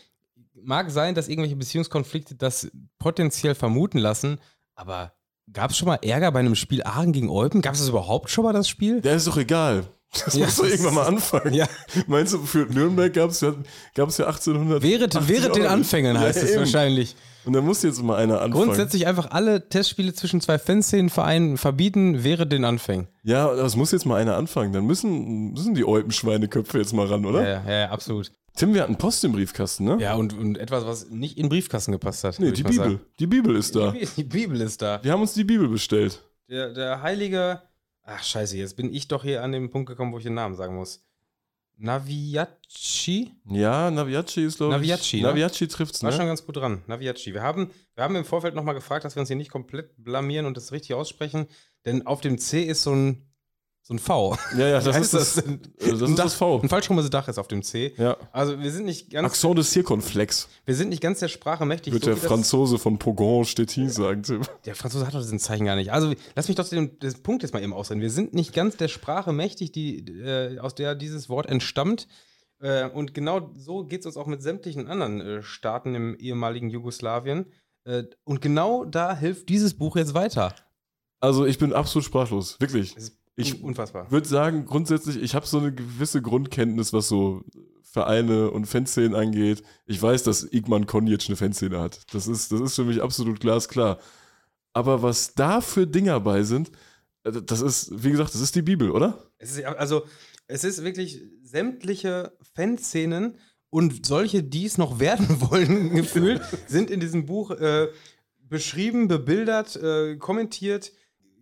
mag sein, dass irgendwelche Beziehungskonflikte das potenziell vermuten lassen, aber gab es schon mal Ärger bei einem Spiel Aachen gegen Eupen? Gab es das überhaupt schon mal, das Spiel? Ja, ist doch egal. Das Ja, muss doch das irgendwann mal anfangen. Ja, Meinst du, für Nürnberg gab es ja, gab's ja 1800. während, während den Anfängen heißt ja, es eben. wahrscheinlich. Und da muss jetzt mal einer anfangen. Grundsätzlich einfach alle Testspiele zwischen zwei Fanszenenvereinen verbieten während den Anfängen. Ja, das muss jetzt mal einer anfangen. Dann müssen, müssen die Eupen-Schweineköpfe jetzt mal ran, oder? Ja, ja, ja, absolut. Tim, wir hatten Post im Briefkasten, ne? Ja, und, und etwas, was nicht in den Briefkasten gepasst hat. Nee, die Bibel. sagen. Die Bibel ist da. Die, die Bibel ist da. Wir haben uns die Bibel bestellt. Der, der heilige. Ach, scheiße, jetzt bin ich doch hier an den Punkt gekommen, wo ich den Namen sagen muss. Naviaci? Ja, Naviaci ist, glaube ich. Naviaci, ne? Naviaci trifft's, War schon ne? ganz gut dran. Naviaci. Wir haben, wir haben im Vorfeld nochmal gefragt, dass wir uns hier nicht komplett blamieren und das richtig aussprechen, denn auf dem C ist so ein, so ein V. Ja, ja, das heißt ist das, Ein, äh, das, ist das V. Ein falschrummes Dach ist auf dem C. Ja. Also wir sind nicht ganz, Accent de Circonflex, wir sind nicht ganz der Sprache mächtig. wird so der das- Franzose von Pogon Stettin sagen, Tim. Der Franzose hat doch diesen Zeichen gar nicht. Also lass mich doch den, den Punkt jetzt mal eben ausreden. Wir sind nicht ganz der Sprache mächtig, die, äh, aus der dieses Wort entstammt. Äh, und genau so geht es uns auch mit sämtlichen anderen äh, Staaten im ehemaligen Jugoslawien. Äh, und genau da hilft dieses Buch jetzt weiter. Also ich bin absolut sprachlos, wirklich. Das ist Ich un unfassbar. würde sagen, grundsätzlich, ich habe so eine gewisse Grundkenntnis, was so Vereine und Fanszenen angeht. Ich weiß, dass Igman Konjic eine Fanszene hat. Das ist, das ist für mich absolut glasklar. Aber was da für Dinger bei sind, äh, das ist, wie gesagt, das ist die Bibel, oder? Es ist, also, es ist wirklich sämtliche Fanszenen und solche, die es noch werden wollen, gefühlt, sind in diesem Buch äh, beschrieben, bebildert, äh, kommentiert.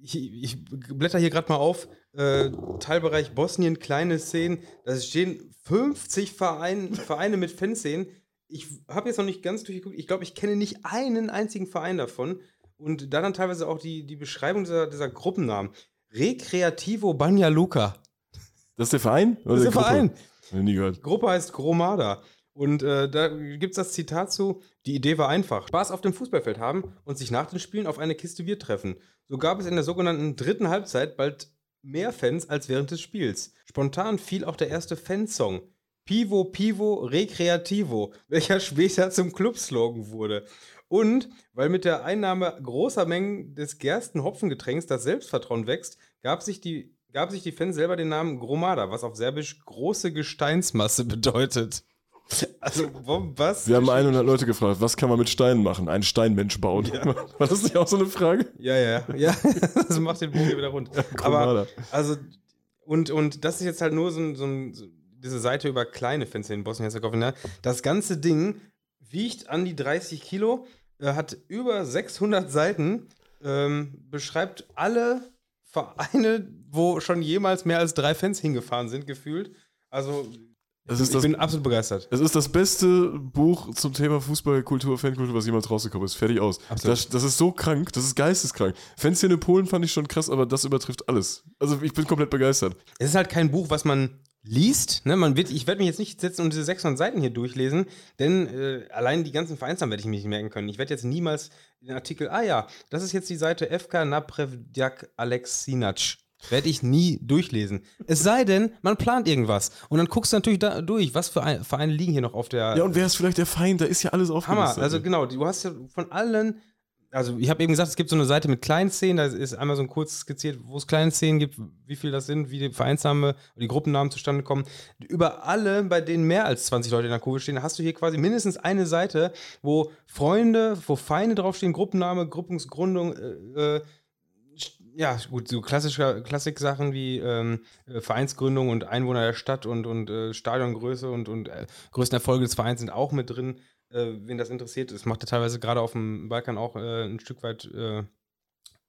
Ich, blätter hier gerade mal auf. Äh, Teilbereich Bosnien, kleine Szenen. Da stehen 50 Verein, Vereine mit Fanszenen. Ich habe jetzt noch nicht ganz durchgeguckt. Ich glaube, ich kenne nicht einen einzigen Verein davon. Und da dann teilweise auch die, die Beschreibung dieser, dieser Gruppennamen. Recreativo Banja Luka. Das ist der Verein? Oder Das ist der die Gruppe? Verein. Ich nie gehört. Gruppe heißt Gromada. Und äh, da gibt es das Zitat zu, die Idee war einfach. Spaß auf dem Fußballfeld haben und sich nach den Spielen auf eine Kiste Bier treffen. So gab es in der sogenannten dritten Halbzeit bald mehr Fans als während des Spiels. Spontan fiel auch der erste Fansong. Pivo Pivo Recreativo, welcher später zum Clubslogan wurde. Und weil mit der Einnahme großer Mengen des Gersten-Hopfengetränks das Selbstvertrauen wächst, gab sich die gab sich die Fans selber den Namen Gromada, was auf Serbisch große Gesteinsmasse bedeutet. Also, was? Wir haben 100 Leute gefragt, was kann man mit Steinen machen? Einen Steinmensch bauen. Ja. War das nicht auch so eine Frage? Ja, ja, ja. Das macht den Bogen wieder rund. Ja, Aber, also, und, und das ist jetzt halt nur so, ein, so, ein, so diese Seite über kleine Fenster in Bosnien-Herzegowina. Das ganze Ding wiegt an die 30 Kilo, äh, hat über 600 Seiten, ähm, beschreibt alle Vereine, wo schon jemals mehr als drei Fans hingefahren sind, gefühlt. Also ich das, bin absolut begeistert. Es ist das beste Buch zum Thema Fußballkultur, Fankultur, was jemals rausgekommen ist. Fertig aus. Das, das, ist so krank, das ist geisteskrank. Fanszene Polen fand ich schon krass, aber das übertrifft alles. Also ich bin komplett begeistert. Es ist halt kein Buch, was man liest. Ne? Man wird, ich werde mich jetzt nicht setzen und diese 600 Seiten hier durchlesen, denn äh, allein die ganzen Vereinsnamen werde ich mir nicht merken können. Ich werde jetzt niemals den Artikel, ah ja, das ist jetzt die Seite FK Naprevdjak Aleksinac. Werde ich nie durchlesen. Es sei denn, man plant irgendwas. Und dann guckst du natürlich da durch, was für Vereine liegen hier noch auf der. Ja, und wer ist vielleicht der Feind? Da ist ja alles aufgelistet. Hammer. Also genau, du hast ja von allen also ich habe eben gesagt, es gibt so eine Seite mit kleinen Szenen, da ist einmal so ein kurz skizziert, wo es kleine Szenen gibt, wie viel das sind, wie die Vereinsname, die Gruppennamen zustande kommen. Über alle, bei denen mehr als 20 Leute in der Kurve stehen, hast du hier quasi mindestens eine Seite, wo Freunde, wo Feinde draufstehen, Gruppenname, Gruppungsgründung, äh, äh ja, gut, so klassische Klassik-Sachen wie ähm, äh, Vereinsgründung und Einwohner der Stadt und, und äh, Stadiongröße und, und äh, größten Erfolge des Vereins sind auch mit drin äh, wen das interessiert. Das macht ja teilweise gerade auf dem Balkan auch äh, ein Stück weit äh,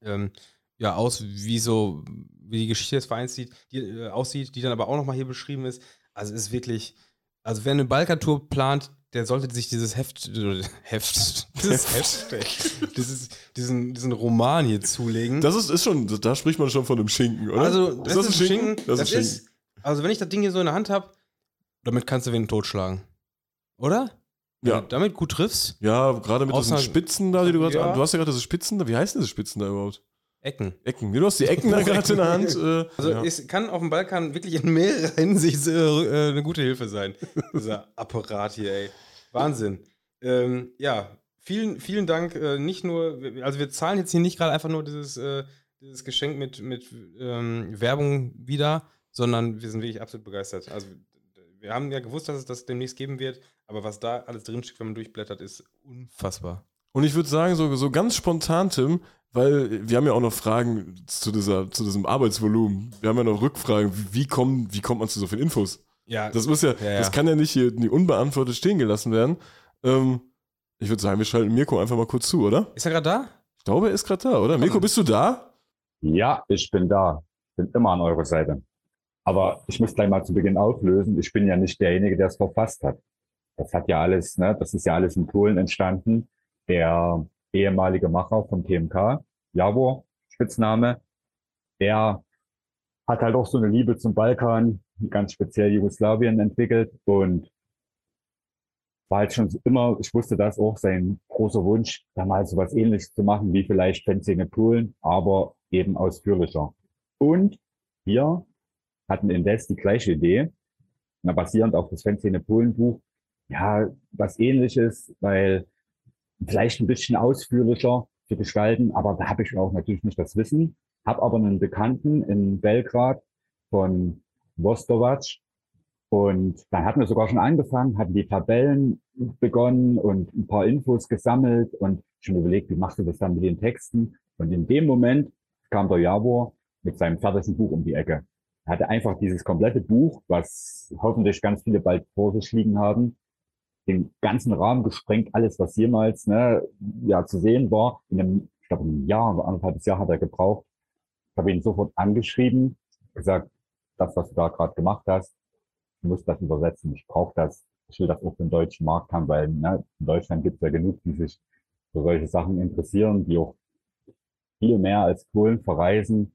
ähm, ja, aus, wie so, wie die Geschichte des Vereins sieht, die, äh, aussieht, die dann aber auch nochmal hier beschrieben ist. Also ist wirklich, also wer eine Balkantour plant, der sollte sich dieses Heft, Heft, dieses Heft, dieses, diesen, diesen Roman hier zulegen. Das ist, ist schon, da spricht man schon von einem Schinken, oder? Also, das ist das ein Schinken? Schinken? Das, das ist, Schinken. Ist, also wenn ich das Ding hier so in der Hand habe, damit kannst du wen totschlagen. Oder? Ja. damit gut triffst. Ja, gerade mit diesen Spitzen da, die du gerade ja. Du hast ja gerade diese Spitzen da. Wie heißen diese Spitzen da überhaupt? Ecken. Ecken. Du hast die Ecken da gerade in der Hand. Äh, also ja. es kann auf dem Balkan wirklich in mehrerer Hinsicht äh, äh, eine gute Hilfe sein. Dieser Apparat hier, ey. Wahnsinn. Ähm, ja, vielen, vielen Dank. Äh, nicht nur, also wir zahlen jetzt hier nicht gerade einfach nur dieses, äh, dieses Geschenk mit, mit ähm, Werbung wieder, sondern wir sind wirklich absolut begeistert. Also wir haben ja gewusst, dass es das demnächst geben wird, aber was da alles drinsteckt, wenn man durchblättert, ist unfassbar. Und ich würde sagen, so, so ganz spontan, Tim, weil wir haben ja auch noch Fragen zu, dieser, zu diesem Arbeitsvolumen. Wir haben ja noch Rückfragen. Wie, kommen, wie kommt man zu so vielen Infos? Ja. Das muss ja, ja, ja. das kann ja nicht hier nie unbeantwortet stehen gelassen werden. Ähm, ich würde sagen, wir schalten Mirko einfach mal kurz zu, oder? Ist er gerade da? Ich glaube, er ist gerade da, oder? Mirko, bist du da? Ja, ich bin da. Bin immer an eurer Seite. Aber ich muss gleich mal zu Beginn auflösen. Ich bin ja nicht derjenige, der es verfasst hat. Das hat ja alles, ne, das ist ja alles in Polen entstanden. Der ehemalige Macher vom TMK, Jawor, Spitzname, der hat halt auch so eine Liebe zum Balkan, ganz speziell Jugoslawien entwickelt und war halt schon immer, ich wusste das auch, sein großer Wunsch, damals so was ähnliches zu machen, wie vielleicht in Polen, aber eben ausführlicher. Und hier hatten indes die gleiche Idee, na, basierend auf das Fanszene Polen Buch, ja, was ähnliches, weil vielleicht ein bisschen ausführlicher zu gestalten, aber da habe ich auch natürlich nicht das Wissen, habe aber einen Bekannten in Belgrad von Vostovac und dann hatten wir sogar schon angefangen, hatten die Tabellen begonnen und ein paar Infos gesammelt und schon überlegt, wie machst du das dann mit den Texten? Und in dem Moment kam der Javor mit seinem fertigen Buch um die Ecke hatte einfach dieses komplette Buch, was hoffentlich ganz viele bald vor sich liegen haben, den ganzen Rahmen gesprengt, alles, was jemals ne, ja, zu sehen war. In einem, ich glaube, ein Jahr, anderthalb Jahr hat er gebraucht. Ich habe ihn sofort angeschrieben, gesagt, das, was du da gerade gemacht hast, du musst das übersetzen. Ich brauche das. Ich will das auch für den deutschen Markt haben, weil ne, in Deutschland gibt es ja genug, die sich für solche Sachen interessieren, die auch viel mehr als Polen verreisen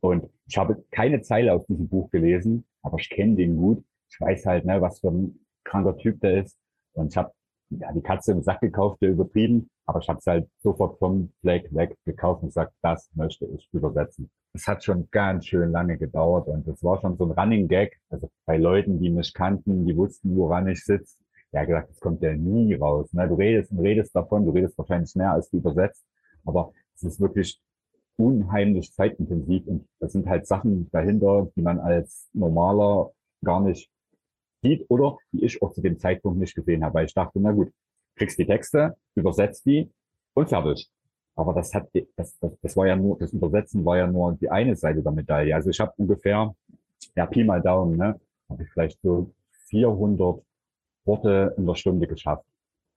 und ich habe keine Zeile aus diesem Buch gelesen, aber ich kenne den gut. Ich weiß halt, ne, was für ein kranker Typ der ist. Und ich habe ja, die Katze im Sack gekauft, der übertrieben, aber ich habe es halt sofort vom Fleck weg gekauft und gesagt, das möchte ich übersetzen. Es hat schon ganz schön lange gedauert und es war schon so ein Running Gag. Also bei Leuten, die mich kannten, die wussten, woran ich sitze, ja gesagt, das kommt ja nie raus. Ne? Du redest und redest davon, du redest wahrscheinlich mehr als du übersetzt, aber es ist wirklich unheimlich zeitintensiv und das sind halt Sachen dahinter, die man als normaler gar nicht sieht oder die ich auch zu dem Zeitpunkt nicht gesehen habe, weil ich dachte, na gut, kriegst die Texte, übersetzt die und fertig. Aber das hat, das, das, das war ja nur, das Übersetzen war ja nur die eine Seite der Medaille. Also ich habe ungefähr, ja, Pi mal Daumen, ne, habe ich vielleicht so 400 Worte in der Stunde geschafft.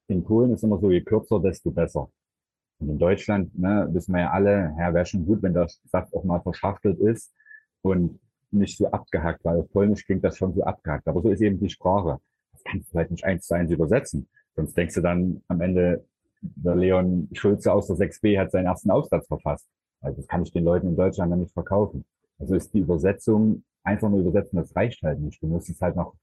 In Polen ist immer so, je kürzer, desto besser. Und in Deutschland, ne, wissen wir ja alle, ja, wäre schon gut, wenn der Satz auch mal verschachtelt ist und nicht so abgehackt, weil auf Polnisch klingt das schon so abgehackt. Aber so ist eben die Sprache. Das kannst du halt nicht eins zu eins übersetzen. Sonst denkst du dann am Ende, der Leon Schulze aus der 6b hat seinen ersten Aufsatz verfasst. Also das kann ich den Leuten in Deutschland dann nicht verkaufen. Also ist die Übersetzung einfach nur übersetzen, das reicht halt nicht. Du musst es halt noch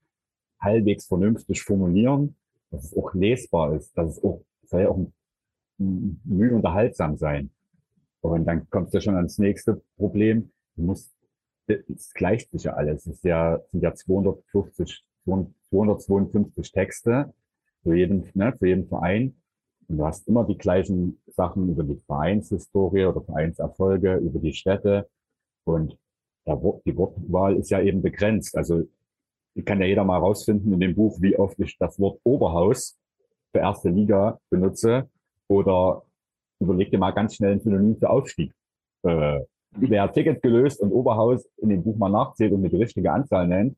halbwegs vernünftig formulieren, dass es auch lesbar ist, dass es auch, soll ja auch mühe unterhaltsam sein. Und dann kommst du schon ans nächste Problem. Du musst, es gleicht sich ja alles. Es ist ja, sind ja 250, 252 Texte zu jedem, ne, zu jedem Verein. Und du hast immer die gleichen Sachen über die Vereinshistorie oder Vereinserfolge, über die Städte. Und der, die Wortwahl ist ja eben begrenzt. Also kann ja jeder mal rausfinden in dem Buch, wie oft ich das Wort Oberhaus für erste Liga benutze oder überleg dir mal ganz schnell ein Synonym für Aufstieg. Äh, wer Ticket gelöst und Oberhaus in dem Buch mal nachzählt und mit die richtige Anzahl nennt,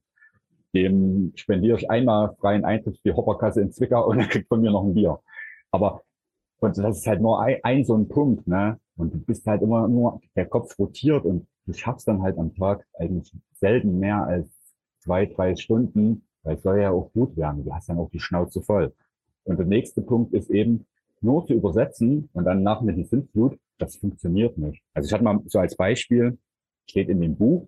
dem spendiere ich einmal freien Eintritt für die Hopperkasse in Zwickau und er kriegt von mir noch ein Bier. Aber und das ist halt nur ein, ein so ein Punkt, ne? Und du bist halt immer nur, der Kopf rotiert und du schaffst dann halt am Tag eigentlich selten mehr als zwei, drei Stunden, weil es soll ja auch gut werden. Du hast dann auch die Schnauze voll. Und der nächste Punkt ist eben, nur zu übersetzen und dann nach mit die Sintflut, das funktioniert nicht. Also ich hatte mal so als Beispiel, steht in dem Buch,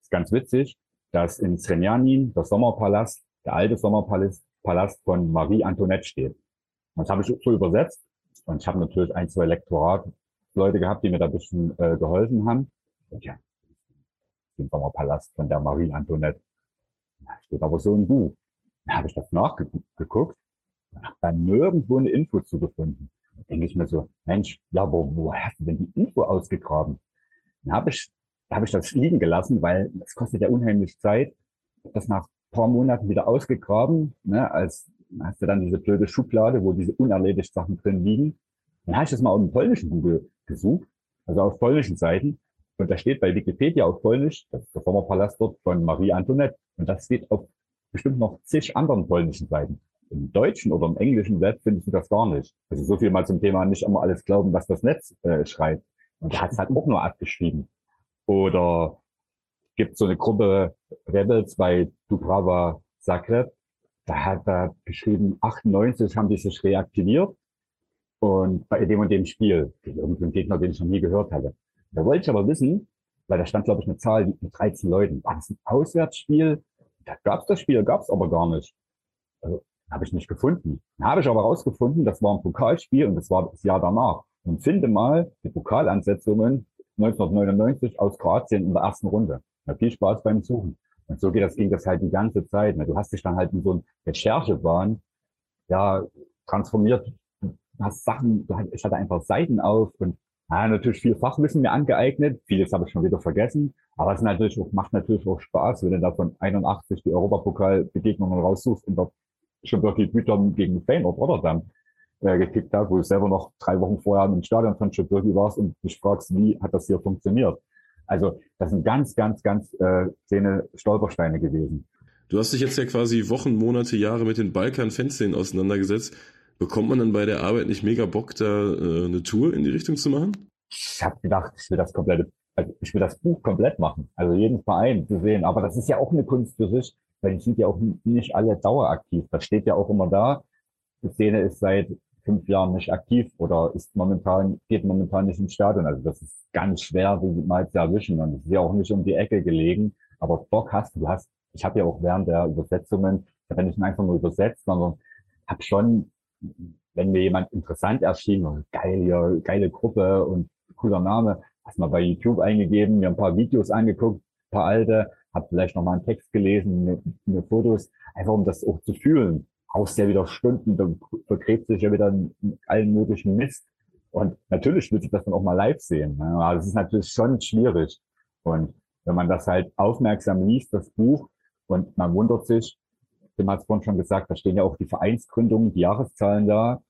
ist ganz witzig, dass in Srenjanin der Sommerpalast, der alte Sommerpalast Palast von Marie Antoinette steht. Und das habe ich so übersetzt. Und ich habe natürlich ein, zwei Lektorat-Leute gehabt, die mir da ein bisschen äh, geholfen haben. Und ja, den Sommerpalast von der Marie Antoinette. Da steht aber so ein Buch. Da habe ich das nachgeguckt und habe da nirgendwo eine Info zugefunden. Denke ich mir so, Mensch, ja, aber wo hast du denn die Info ausgegraben? Dann habe ich da habe ich das liegen gelassen, weil es kostet ja unheimlich Zeit. Das nach paar Monaten wieder ausgegraben, ne, als hast du dann diese blöde Schublade, wo diese unerledigten Sachen drin liegen. Dann habe ich das mal auf dem polnischen Google gesucht, also auf polnischen Seiten. Und da steht bei Wikipedia auf Polnisch, das ist der Sommerpalast dort von Marie Antoinette. Und das steht auf bestimmt noch zig anderen polnischen Seiten. Im deutschen oder im englischen Web findest du das gar nicht. Also so viel mal zum Thema nicht immer alles glauben, was das Netz äh, schreibt. Und da hat es halt auch nur abgeschrieben. Oder gibt so eine Gruppe Rebels bei Dubrava Zagreb. Da hat er geschrieben, 98 haben die sich reaktiviert. Und bei dem und dem Spiel, irgendein Gegner, den ich noch nie gehört hatte. Da wollte ich aber wissen, weil da stand, glaube ich, eine Zahl mit 13 Leuten. War das ein Auswärtsspiel? Da gab es das Spiel, gab es aber gar nicht. Also, habe ich nicht gefunden. Habe ich aber rausgefunden, das war ein Pokalspiel und das war das Jahr danach. Und finde mal die Pokalansetzungen 1999 aus Kroatien in der ersten Runde. Ja, viel Spaß beim Suchen. Und so geht das, ging das halt die ganze Zeit. Ne? Du hast dich dann halt in so ein Recherchebahn, ja, transformiert, hast Sachen, ich hatte einfach Seiten auf und ja, natürlich viel Fachwissen mir angeeignet. Vieles habe ich schon wieder vergessen. Aber es natürlich auch, macht natürlich auch Spaß, wenn du da von 81 die Europapokal-Begegnungen raussuchst und dort schon wirklich Gütern gegen Feyenoord Rotterdam äh, gekickt habe, wo du selber noch drei Wochen vorher im Stadion von Schipburgi warst und dich fragst, wie hat das hier funktioniert? Also das sind ganz, ganz, ganz äh, zähne Stolpersteine gewesen. Du hast dich jetzt ja quasi Wochen, Monate, Jahre mit den Balkan-Fanszenen auseinandergesetzt. Bekommt man dann bei der Arbeit nicht mega Bock, da äh, eine Tour in die Richtung zu machen? Ich habe gedacht, ich will das komplette, also ich will das Buch komplett machen, also jeden Verein zu sehen. Aber das ist ja auch eine Kunst für sich, weil die sind ja auch nicht alle daueraktiv. Das steht ja auch immer da. Die Szene ist seit fünf Jahren nicht aktiv oder ist momentan, geht momentan nicht ins Stadion. Also das ist ganz schwer, die mal zu erwischen. Und es ist ja auch nicht um die Ecke gelegen. Aber Bock hast du, hast, ich habe ja auch während der Übersetzungen, ich habe ja nicht einfach nur übersetzt, sondern habe schon, wenn mir jemand interessant erschien, oh, geil, ja, geile Gruppe und cooler Name, hast mal bei YouTube eingegeben, mir ein paar Videos angeguckt, ein paar alte, habe vielleicht noch mal einen Text gelesen, mir, Fotos, einfach um das auch zu fühlen. Haust ja wieder Stunden, da vergräbt sich ja wieder in allen möglichen Mist. Und natürlich willst du das dann auch mal live sehen. Ne? Aber das ist natürlich schon schwierig. Und wenn man das halt aufmerksam liest, das Buch, und man wundert sich, Tim hat es vorhin schon gesagt, da stehen ja auch die Vereinsgründungen, die Jahreszahlen da.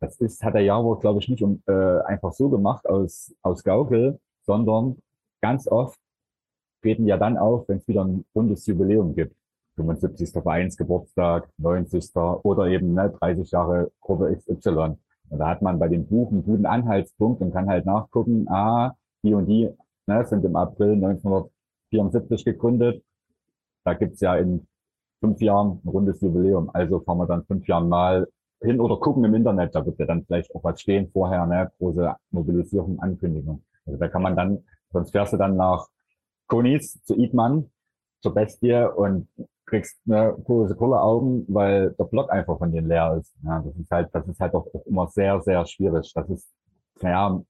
Das ist, hat der Jawort, glaube ich, nicht um, äh, einfach so gemacht aus, aus Gaukel, sondern ganz oft treten ja dann auf, wenn es wieder ein rundes Jubiläum gibt. 75. Vereinsgeburtstag, 90. oder eben ne, 30 Jahre Gruppe XY. Und da hat man bei dem Buch einen guten Anhaltspunkt und kann halt nachgucken, ah, die und die ne, sind im April 1974 gegründet. Da gibt's ja in fünf Jahren ein rundes Jubiläum. Also fahren wir dann fünf Jahren mal hin oder gucken im Internet, da wird ja dann vielleicht auch was stehen vorher, ne, große Mobilisierung, Ankündigung. Also da kann man dann, sonst fährst du dann nach Konis zu Idmann, zur Bestie und kriegst eine große Augen, weil der Block einfach von denen leer ist. Ja, das ist halt, das ist halt auch, immer sehr, sehr schwierig. Das ist, naja,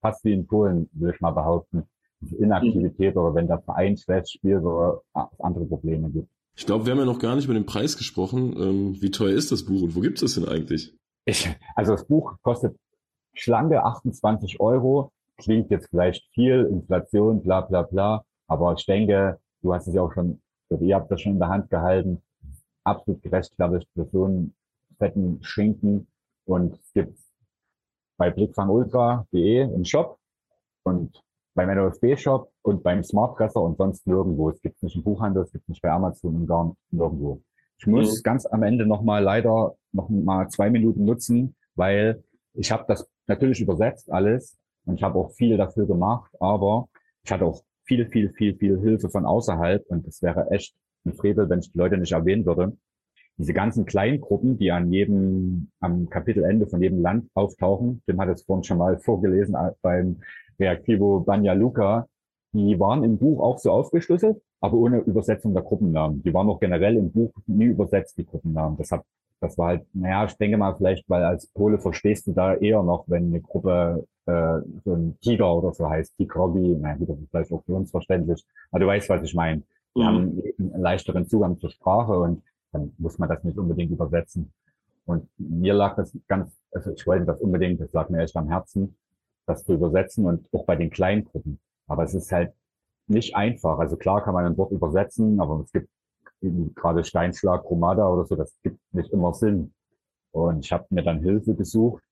fast wie in Polen, würde ich mal behaupten. Inaktivität oder wenn der Verein schlecht spielt oder andere Probleme gibt. Ich glaube, wir haben ja noch gar nicht über den Preis gesprochen. Ähm, wie teuer ist das Buch und wo gibt es das denn eigentlich? Ich, also das Buch kostet schlanke 28 Euro. Klingt jetzt vielleicht viel, Inflation, bla bla bla. Aber ich denke, du hast es ja auch schon, ihr habt das schon in der Hand gehalten. Absolut gerechtfertigt für so einen fetten Schinken. Und es gibt bei blickfangultra.de im Shop und beim NOSB-Shop und beim Smartpresser und sonst nirgendwo. Es gibt nicht im Buchhandel, es gibt nicht bei Amazon und gar nirgendwo. Ich muss mhm. ganz am Ende nochmal leider noch mal zwei Minuten nutzen, weil ich habe das natürlich übersetzt alles und ich habe auch viel dafür gemacht, aber ich hatte auch viel, viel, viel, viel Hilfe von außerhalb und es wäre echt ein Frevel, wenn ich die Leute nicht erwähnen würde. Diese ganzen kleinen Gruppen, die an jedem, am Kapitelende von jedem Land auftauchen, dem hat es vorhin schon mal vorgelesen äh, beim Reaktivo Banja Luka, die waren im Buch auch so aufgeschlüsselt, aber ohne Übersetzung der Gruppennamen. Die waren auch generell im Buch nie übersetzt, die Gruppennamen. Das, hat, das war halt, naja, ich denke mal vielleicht, weil als Pole verstehst du da eher noch, wenn eine Gruppe äh, so ein Tiger oder so heißt, Tigrobi, naja, das ist vielleicht auch für uns verständlich, aber du weißt, was ich meine. Die mhm. haben einen leichteren Zugang zur Sprache und dann muss man das nicht unbedingt übersetzen. Und mir lag das ganz, also ich wollte das unbedingt, das lag mir echt am Herzen, das zu übersetzen und auch bei den kleinen Gruppen. Aber es ist halt nicht einfach. Also klar kann man ein Wort übersetzen, aber es gibt gerade Steinschlag, Chromada oder so, das gibt nicht immer Sinn. Und ich habe mir dann Hilfe gesucht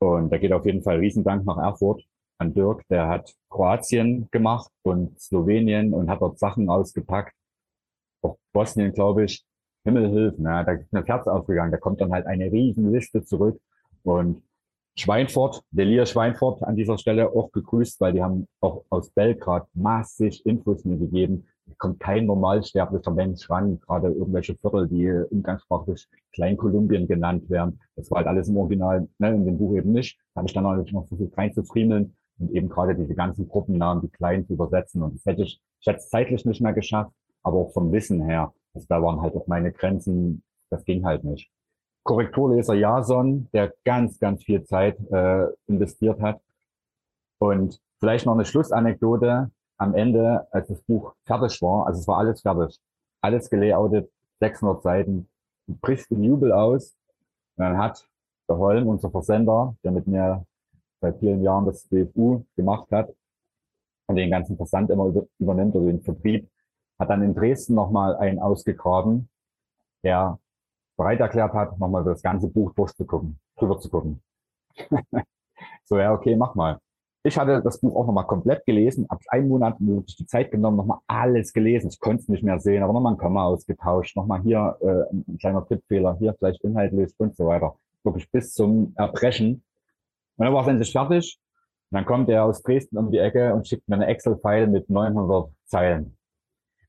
und da geht auf jeden Fall Riesendank nach Erfurt an Dirk, der hat Kroatien gemacht und Slowenien und hat dort Sachen ausgepackt. Auch Bosnien, glaube ich. Himmel na, da ist mir das Herz aufgegangen. Da kommt dann halt eine Riesenliste zurück. Und Schweinfurt, Delia Schweinfurt an dieser Stelle auch gegrüßt, weil die haben auch aus Belgrad massig Infos mir gegeben. Kommt kein normalsterblicher Mensch ran, gerade irgendwelche Viertel, die umgangssprachlich Kleinkolumbien genannt werden. Das war halt alles im Original, ne, in dem Buch eben nicht. Da habe ich dann natürlich noch versucht reinzufriemeln und eben gerade diese ganzen Gruppennamen, die kleinen zu übersetzen. Und das hätte ich, ich hätte es zeitlich nicht mehr geschafft, aber auch vom Wissen her. Also da waren halt auch meine Grenzen, das ging halt nicht. Korrekturleser Jason, der ganz, ganz viel Zeit äh, investiert hat. Und vielleicht noch eine Schlussanekdote am Ende, als das Buch fertig war, also es war alles fertig, alles gelayoutet, 600 Seiten, bricht im Jubel aus. Und dann hat der Holm, unser Versender, der mit mir seit vielen Jahren das BFU gemacht hat und den ganzen Versand immer übernimmt oder den Vertrieb, hat dann in Dresden nochmal einen ausgegraben, der bereit erklärt hat, nochmal das ganze Buch durchzugucken, drüber zu gucken. so, ja, okay, mach mal. Ich hatte das Buch auch nochmal komplett gelesen, habe einen Monat wirklich die Zeit genommen, nochmal alles gelesen. Ich konnte es nicht mehr sehen, aber nochmal ein Komma ausgetauscht, nochmal hier äh, ein kleiner Tippfehler, hier vielleicht inhaltlich und so weiter. Wirklich bis zum Erbrechen. Und dann war es endlich fertig. Und dann kommt er aus Dresden um die Ecke und schickt mir eine Excel-File mit 900 Zeilen.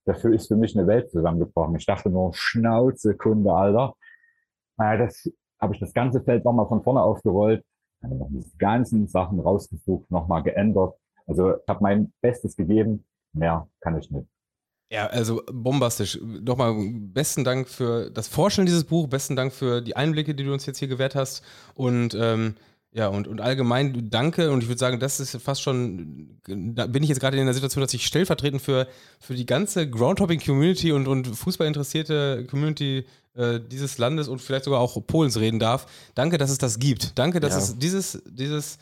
Dafür ist für mich eine Welt zusammengebrochen. Ich dachte nur, Schnauze, Kunde, Alter. Naja, das habe ich das ganze Feld nochmal von vorne aufgerollt, die ganzen Sachen rausgesucht, nochmal geändert. Also ich habe mein Bestes gegeben, mehr kann ich nicht. Ja, also bombastisch. Nochmal besten Dank für das Vorstellen dieses Buch, besten Dank für die Einblicke, die du uns jetzt hier gewährt hast. Und ähm, ja, und, und allgemein danke. Und ich würde sagen, das ist fast schon, da bin ich jetzt gerade in der Situation, dass ich stellvertretend für, für die ganze Groundhopping-Community und, und Fußballinteressierte Community äh, dieses Landes und vielleicht sogar auch Polens reden darf. Danke, dass es das gibt. Danke, dass Ja. es dieses, dieses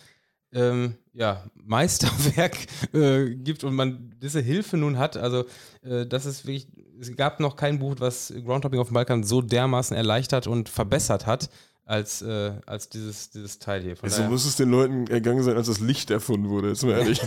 ähm, ja, Meisterwerk äh, gibt und man diese Hilfe nun hat. Also, äh, das ist wirklich, es gab noch kein Buch, was Groundhopping auf dem Balkan so dermaßen erleichtert und verbessert hat, als, äh, als dieses, dieses Teil hier. Von So muss es den Leuten ergangen sein, als das Licht erfunden wurde, jetzt mal ehrlich.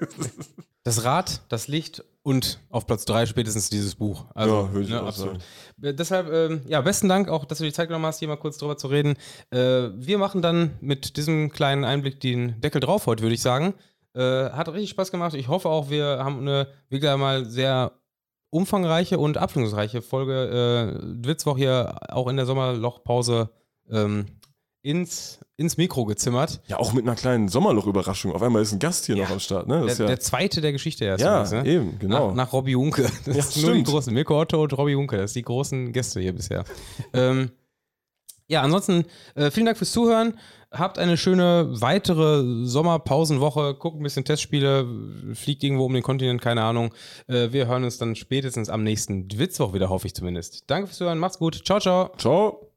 das Rad, das Licht und auf Platz 3 spätestens dieses Buch. Also, Ja, würde ich ne, auch absolut. Äh, Deshalb, ähm, ja, besten Dank auch, dass du die Zeit genommen hast, hier mal kurz drüber zu reden. Äh, wir machen dann mit diesem kleinen Einblick den Deckel drauf heute, würde ich sagen. Äh, hat richtig Spaß gemacht. Ich hoffe auch, wir haben eine wieder mal sehr umfangreiche und abwechslungsreiche Folge äh, Witzwoch hier auch in der Sommerlochpause ähm, ins, ins Mikro gezimmert. ja, auch mit einer kleinen Sommerloch-Überraschung. Auf einmal ist ein Gast hier Ja. noch am Start, ne? Der, ja, der zweite der Geschichte erst. ja, übrigens, ne? eben, genau. Nach, nach Robbie Hunke. Das Ja, sind nur die stimmt. großen. Mirko Otto und Robbie Hunke. Das sind die großen Gäste hier bisher. ähm, ja, ansonsten äh, vielen Dank fürs Zuhören. Habt eine schöne weitere Sommerpausenwoche. Guckt ein bisschen Testspiele. Fliegt irgendwo um den Kontinent, keine Ahnung. Äh, wir hören uns dann spätestens am nächsten Witzwoch wieder, hoffe ich zumindest. Danke fürs Zuhören. Macht's gut. Ciao, ciao. Ciao.